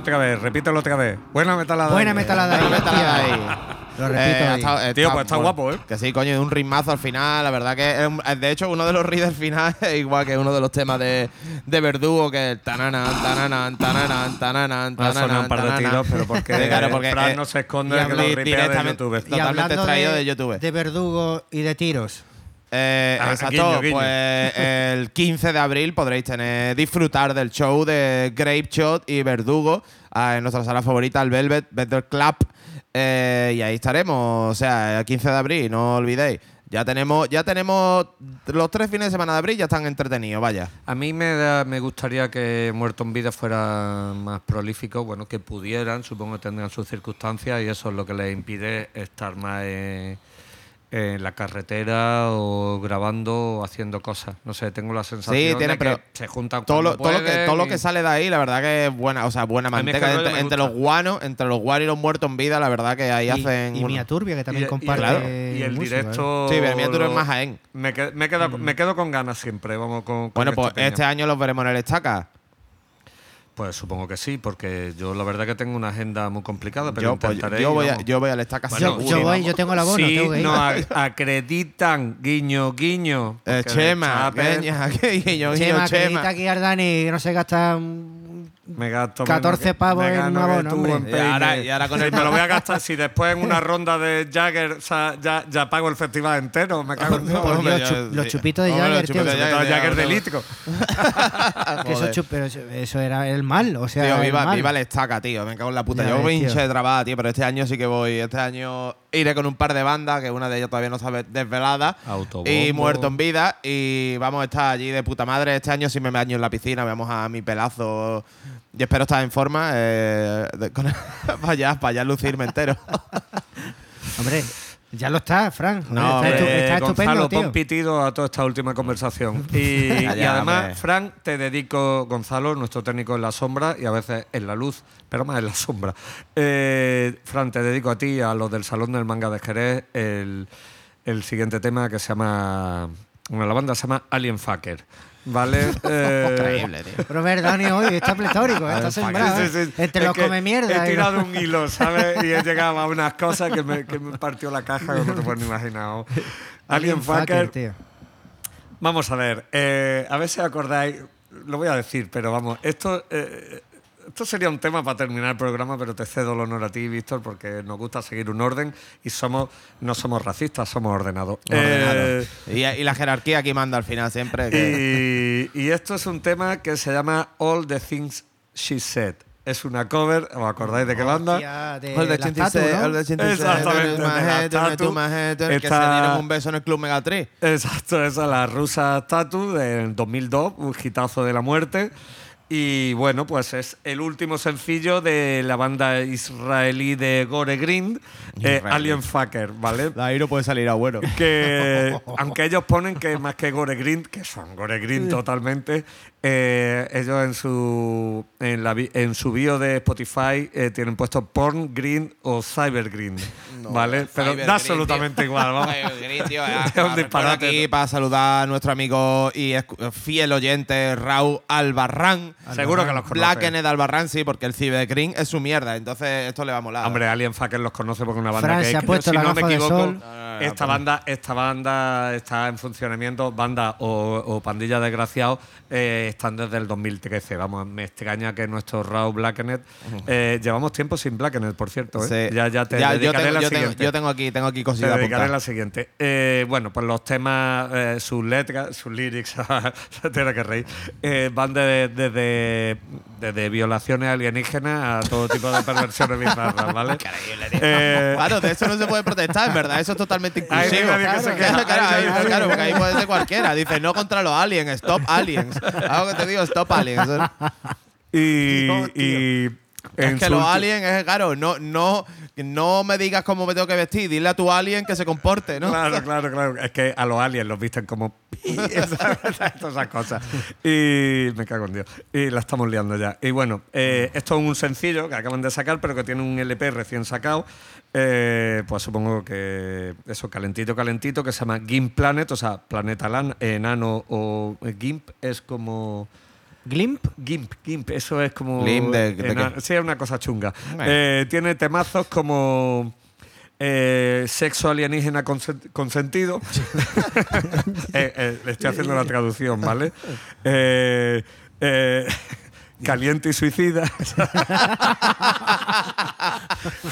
Otra vez, repítelo otra vez. Buena metalada. Buena ahí. metalada. Buena metalada ahí. Lo repito Eh, Tío, pues está guapo, ¿eh? Que sí, coño, es un ritmazo al final. La verdad que, es un- de hecho, uno de los riffs del final es igual que uno de los temas de, de Verdugo, que el tananan, tananan, tananan, tananan, Me ha sonado tananan, un par de tiros, pero porque, Sí, claro, porque Fran eh, no se esconde y de que lo de YouTube. Y totalmente extraído de YouTube. De verdugo y de tiros. Eh, Ah, exacto, guiño, guiño. pues el 15 de abril podréis tener disfrutar del show de Grape Shot y Verdugo ah, en nuestra sala favorita, el Velvet Better Club. Eh, y ahí estaremos, o sea, el 15 de abril, no olvidéis. Ya tenemos, ya tenemos los tres fines de semana de abril, ya están entretenidos, vaya. A mí me, da- me gustaría que Muerto en Vida fuera más prolífico, bueno, que pudieran, supongo que tendrán sus circunstancias y eso es lo que les impide estar más en la carretera o grabando o haciendo cosas. No sé, tengo la sensación Sí, tiene, de que se juntan todo lo, todo, lo que, todo lo que sale de ahí, la verdad que es buena, o sea, buena es manteca. Entre, los guanos, entre los guanos y los muertos en vida, la verdad que ahí y, hacen. y un- Mía Turbia, que también y- y- comparte. claro, y el música, ¿eh? directo. Sí, pero tú eres lo- más Jaén. Me, qued- me, quedo, me quedo con ganas siempre. Vamos con, con Bueno, pues este año los veremos en el Estaca. Pues supongo que sí, porque yo la verdad que tengo una agenda muy complicada, pero Yo, pues, intentaré. yo, voy a, yo voy al Estaca Bueno, Yo, voy, vamos. yo tengo el abono. si tengo que ir. nos ac- acreditan, guiño, guiño. Eh, Chema, que guiño, guiño, Chema, Chema. acredita aquí al Dani que no se gasta Me gasto 14 menos que- pavos me en gano un que abono, tú hombre. en Y ahora- peine. y ahora con el- me lo voy a gastar, si después en una ronda de Jagger o sea, ya, ya pago el festival entero, me cago en yo- los chupitos de los Jagger, tío. chupitos de Jagger de litro. Pero eso, era el mal, o sea, Tío, el viva, mal. viva el estaca, tío. Me cago en la puta. Ya Yo voy tío. hincha de trabada, tío, pero este año sí que voy. Este año iré con un par de bandas, que una de ellas todavía no está ve- desvelada. Autobombo. Y muerto en vida. Y vamos a estar allí de puta madre. Este año sí me baño en la piscina. Vamos a mi pelazo. Y espero estar en forma. Eh, de- con- para allá, para allá lucirme entero. Hombre, ya lo está, Fran. No, está, hombre, está estupendo, Gonzalo, tío. pon pitido a toda esta última conversación. Y, además, hombre. Fran, te dedico, Gonzalo, nuestro técnico en la sombra y a veces en la luz, pero más en la sombra. Eh, Fran, te dedico a ti y a los del Salón del Manga de Jerez el, el siguiente tema que se llama. Bueno, la banda se llama Alien Fucker. ¿Vale? Eh, Increíble, tío. Pero ver, Dani hoy está pletórico, está sembrado. Sí, ¿eh? sí, sí. Entre Es los come mierda. He y tirado un hilo, ¿sabes? Y he llegado a unas cosas que me, que me partió la caja que no te puedes ni imaginar. Alien Fucker. tío. Vamos a ver, eh, a ver si acordáis, lo voy a decir, pero vamos, esto, eh, esto sería un tema para terminar el programa, pero te cedo el honor a ti, Víctor, porque nos gusta seguir un orden y somos no somos racistas, somos ordenados. Ordenado. Eh, y, y la jerarquía aquí manda al final siempre. que- y, y esto es un tema que se llama All the Things She Said. Es una cover, ¿os acordáis de qué banda? De All the la 86, Tatu, ¿no? all the 86, Exactamente, de turn- que se dieron un beso en el Club Megatrix. Exacto, esa es la rusa Tatu del 2002, un hitazo de la muerte. Y bueno, pues es el último sencillo de la banda israelí de Gore Green, eh. Alien Fucker, ¿vale? De ahí no puede salir a bueno. que aunque ellos ponen que más que Gore Green, que son Gore Green totalmente, eh, ellos en su en, la, bi- en su bio de Spotify eh, tienen puesto Porn Green o Cyber Green, ¿vale? Pero da absolutamente tío. igual, vamos. Cyber Green, tío, eh, Es un disparate. aquí para saludar a nuestro amigo y fiel oyente Raúl Albarrán. Seguro que los conoce. Blackened Albarrán, sí, porque el Cyber Green es su mierda, entonces esto le va a molar. Hombre, Alien Fucker los conoce porque una banda Fran que se ha puesto si la no me equivoco, sol. esta banda, esta banda está en funcionamiento, banda o, o pandilla desgraciados, eh, están desde el 2013. Vamos, me extraña que nuestro Raw Blackened eh, llevamos tiempo sin Blackened, por cierto. ¿eh? Sí. Ya, ya te yo, dedicaré tengo, la yo, tengo, siguiente. yo tengo aquí, tengo aquí Te cositas dedicaré apuntadas. la siguiente. Eh, bueno, pues los temas, eh, sus letras, sus lyrics, se tiene que reír, van de- desde desde violaciones alienígenas a todo tipo de perversiones bizarras, ¿vale? Claro, de eso no se puede protestar, en verdad, eso es totalmente inclusivo. que Claro, claro, porque ahí puede ser cualquiera. Dice, no contra los aliens, stop aliens. Algo que te digo, stop aliens. y, Dios, tío. y en Es que su los ulti- aliens, es claro, no, no, no me digas cómo me tengo que vestir, dile a tu alien que se comporte, ¿no? Claro, claro, claro. Es que a los aliens los visten como pi, ¿sabes? todas esas cosas. Y me cago en Dios. Y la estamos liando ya. Y bueno, eh, esto es un sencillo que acaban de sacar, pero que tiene un LP recién sacado. Eh, pues supongo que eso, calentito, calentito, que se llama Gimp Planet, o sea, planeta lan- enano o Gimp es como. Glimp. Gimp, Gimp, eso es como. Glimp de- de sí, es una cosa chunga. Bueno. Eh, tiene temazos como. eh, sexo alienígena consen- consentido. Eh, eh, le estoy haciendo la traducción, ¿vale? Eh, eh, caliente y suicida.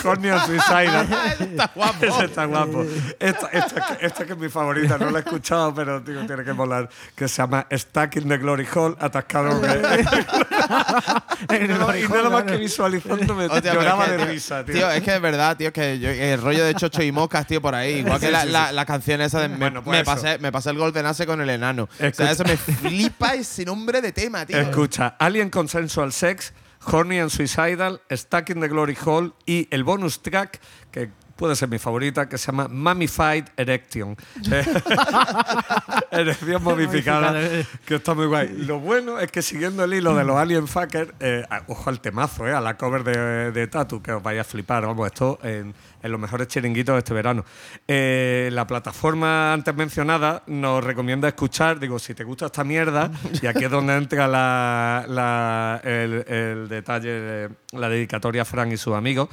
Cornea suicida. Está guapo. Ese está guapo. Esta, esta, esta que es mi favorita, no la he escuchado, pero tío, tiene que molar. Que se llama Stuck in the Glory Hall, atascado en y nada- más que visualizándome Hostia, lloraba es que, de tío, risa, tío. Tío, es que es verdad, tío, que yo- el rollo de chocho y mocas, tío, por ahí. Igual que Sí, la, sí, sí. la- la canción esa de me, Bueno, pues me pasé, me pasé el Golden Ace con el enano. O Escucha. sea, eso me flipa ese nombre de tema, tío. Escucha, Alien Consensual Sex, Horny and Suicidal, Stuck in the Glory Hall y el bonus track, que puede ser mi favorita, que se llama Mummified Erection. Erección momificada, que está muy guay. Lo bueno es que siguiendo el hilo de los Alien Fuckers, eh, ojo al temazo, eh, a la cover de, de Tatu, que os vais a flipar. Vamos, esto en, en los mejores chiringuitos de este verano. Eh, la plataforma antes mencionada nos recomienda escuchar, digo, si te gusta esta mierda, y aquí es donde entra la, la- el, el detalle, de la dedicatoria a Frank y sus amigos,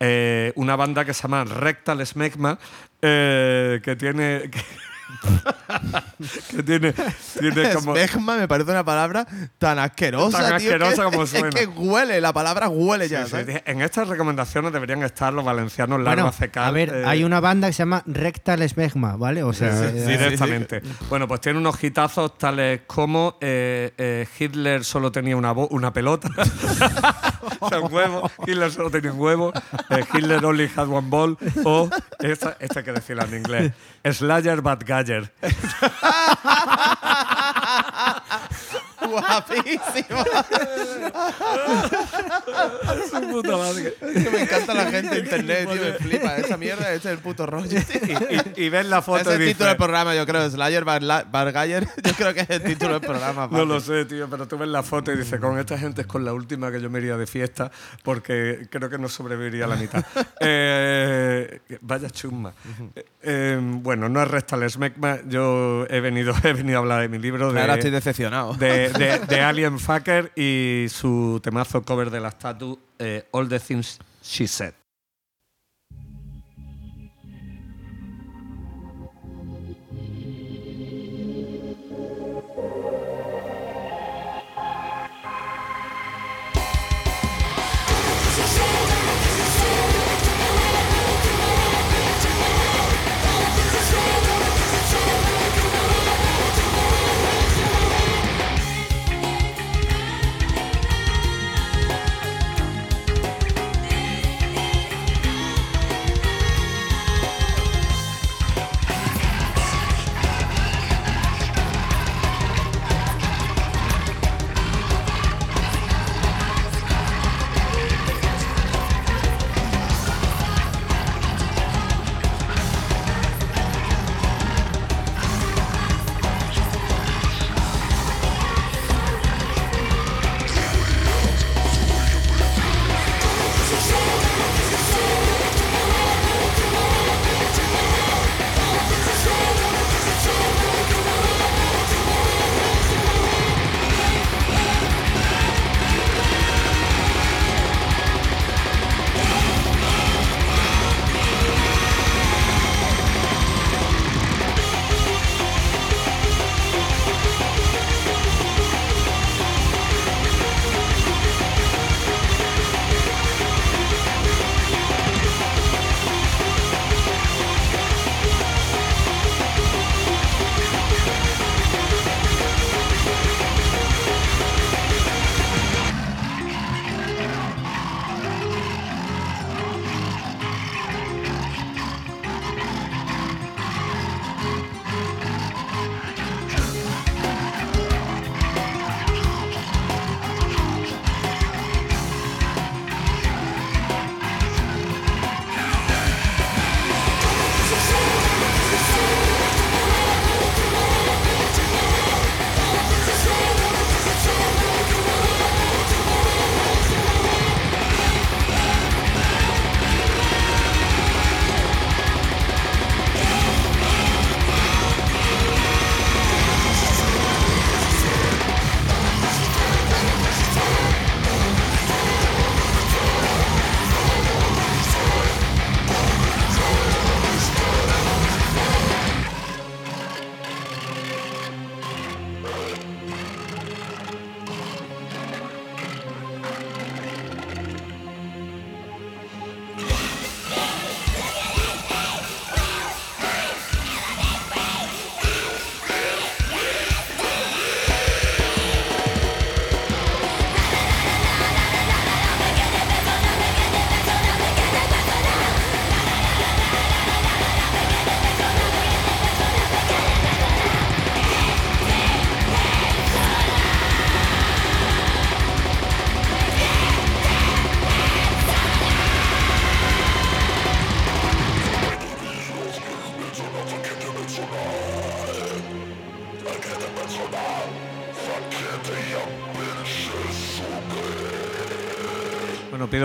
eh, una banda que se llama Rectal Smegma, eh, que tiene... que tiene, tiene como... Me parece una palabra tan asquerosa, Tan tío, que- asquerosa como es suena. que huele, la palabra huele ya, Sí, sí, ¿sabes? En estas recomendaciones deberían estar los valencianos Bueno, larva fecal. a ver, eh, hay una banda que se llama Rectal Smegma, ¿vale? O sea, eh, directamente. Bueno, pues tiene unos hitazos tales como eh, eh, Hitler solo tenía una, una pelota. o sea, un huevo. Hitler solo tenía un huevo. eh, Hitler only had one ball. O, esta, esta hay que decirla en inglés, Slayer Bad manager. Guapísimo. Su puta madre. Es que me encanta la gente de internet, tío. Me flipa. Esa mierda, ese es el puto rollo. Y, y ves la foto Ese es el título del programa, yo creo. Slayer Bar- Bargayer. Yo creo que es el título del programa. No lo sé, tío, pero tú ves la foto y dices, con esta gente es con la última que yo me iría de fiesta porque creo que no sobreviviría a la mitad. Eh, vaya chusma. Eh, eh, bueno, no es Restal Smegma, yo he venido, he venido a hablar de mi libro de, Ahora estoy decepcionado. de, de- Alien Fucker y su temazo cover de la statue eh, All the Things She Said.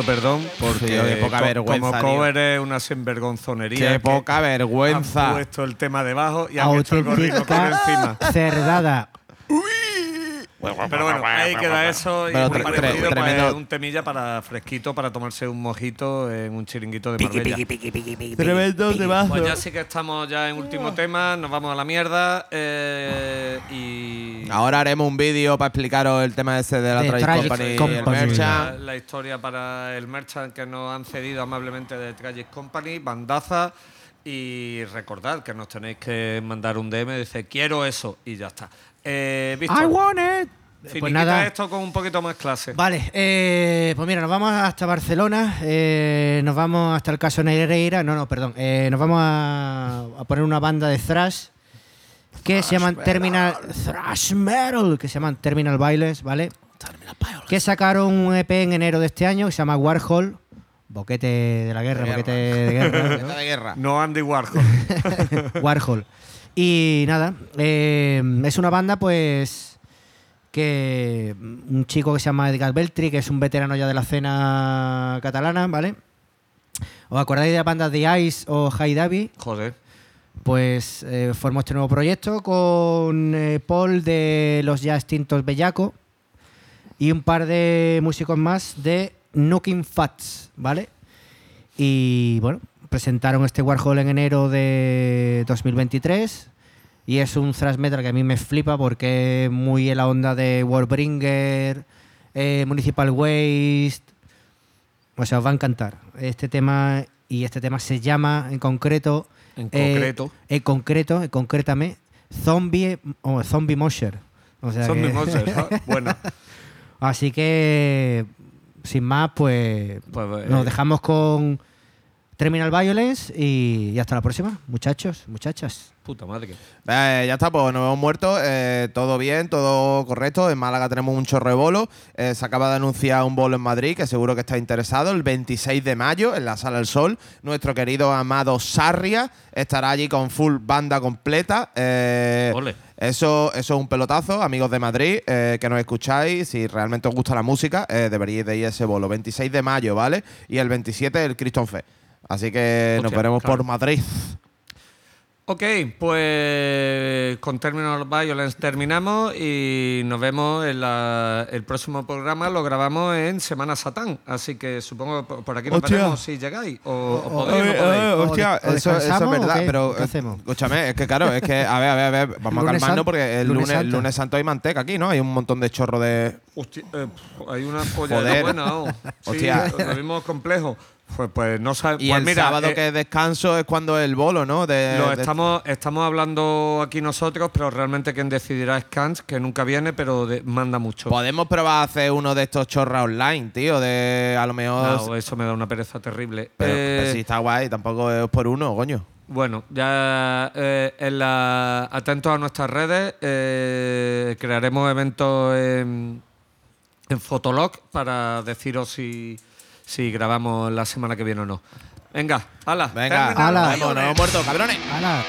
Pido perdón porque Sí, poca co- vergüenza, como tío. cover es una sinvergonzonería. Qué poca Han vergüenza. puesto el tema debajo y han hecho el gorrino por encima. cerdada. Pero bueno, ahí queda eso y muy parecido, pues, tremendo- un temilla para fresquito para tomarse un mojito en un chiringuito de Marbella. Tremendo temazo. Pues ya sí que estamos ya en último tema, nos vamos a la mierda eh, y Ahora haremos un vídeo para explicaros el tema ese de la De Tragic Tragic Company, el la, historia para el merchant que nos han cedido amablemente de Tragic Company, bandaza y recordad que nos tenéis que mandar un DM, dice quiero eso y ya está. Eh, Víctor, I want it. Pues nada. esto con un poquito más clase. Vale, eh, pues mira, nos vamos hasta Barcelona, eh, nos vamos hasta el caso Negreira, no, no, perdón, eh, nos vamos a, a poner una banda de thrash que se llaman Terminal Thrash Metal, que se llaman Terminal Violence, ¿vale? Que sacaron un EP en enero de este año que se llama Warhol, boquete de la guerra, boquete de guerra. ¿no? de guerra. No Andy Warhol. Warhol. Y nada, eh, es una banda pues que un chico que se llama Edgar Beltri, que es un veterano ya de la escena catalana, ¿vale? ¿Os acordáis de la banda The Ice o High Davy? Joder. Pues eh, formó este nuevo proyecto con eh, Paul de los ya extintos Bellaco y un par de músicos más de Nooking Fats, ¿vale? Y bueno, presentaron este Warhol en enero de 2023 y es un thrash metal que a mí me flipa porque es muy en la onda de Warbringer, eh, Municipal Waste. O sea, os va a encantar este tema y este tema se llama en concreto En eh, concreto. en concreto, en concretame, Zombie o Zombie Mosher. O sea Son que- mismos. Bueno, Así que, sin más, pues, Pues, eh, nos dejamos con Terminal Violence y hasta la próxima, muchachos, muchachas. Puta madre. Eh, ya está, pues nos hemos muerto. eh, todo bien, todo correcto. En Málaga tenemos un chorro de bolo. Eh, se acaba de anunciar un bolo en Madrid que seguro que está interesado. El 26 de mayo en la Sala del Sol. Nuestro querido amado Sarria estará allí con full banda completa. Eh, Ole. Eso, eso es un pelotazo, amigos de Madrid, eh, que nos escucháis. Si realmente os gusta la música, eh, deberíais de ir a ese bolo. 26 de mayo, ¿vale? Y el 27 el Criston Fe. Así que nos veremos claro. por Madrid. Ok, pues con Terminal Violence terminamos y nos vemos en la- el próximo programa. Lo grabamos en Semana Satán, así que supongo que por- por aquí nos Hostia. veremos si llegáis. O, o o- podéis o no podéis. oye, ¿O hostia, eso, eso es verdad, qué? pero ¿Qué hacemos? escúchame, es que claro, es que, a ver, a ver, a ver, vamos a calmarnos porque el Lunes lunes, lunes santo hay manteca aquí, ¿no? Hay un montón de chorro de. Hostia, eh, hay una polla Joder. buena. Sí, Hostia. lo mismo complejo. Pues, pues no sabes. Y pues el mira, sábado eh, que es descanso es cuando el bolo, ¿no? De, Lo de- estamos, estamos hablando aquí nosotros, pero realmente quien decidirá es Kant, que nunca viene, pero de- manda mucho. Podemos probar a hacer uno de estos chorras online, tío, de a lo mejor. No, eso me da una pereza terrible. pero, Eh, pero sí está guay, tampoco es por uno, coño. Bueno, ya eh, en la, atentos a nuestras redes, eh, crearemos eventos en, en Fotolog para deciros si, si grabamos la semana que viene o no. Venga, hala. Venga. Hala. nos hemos muerto, cabrones. ¡Hala!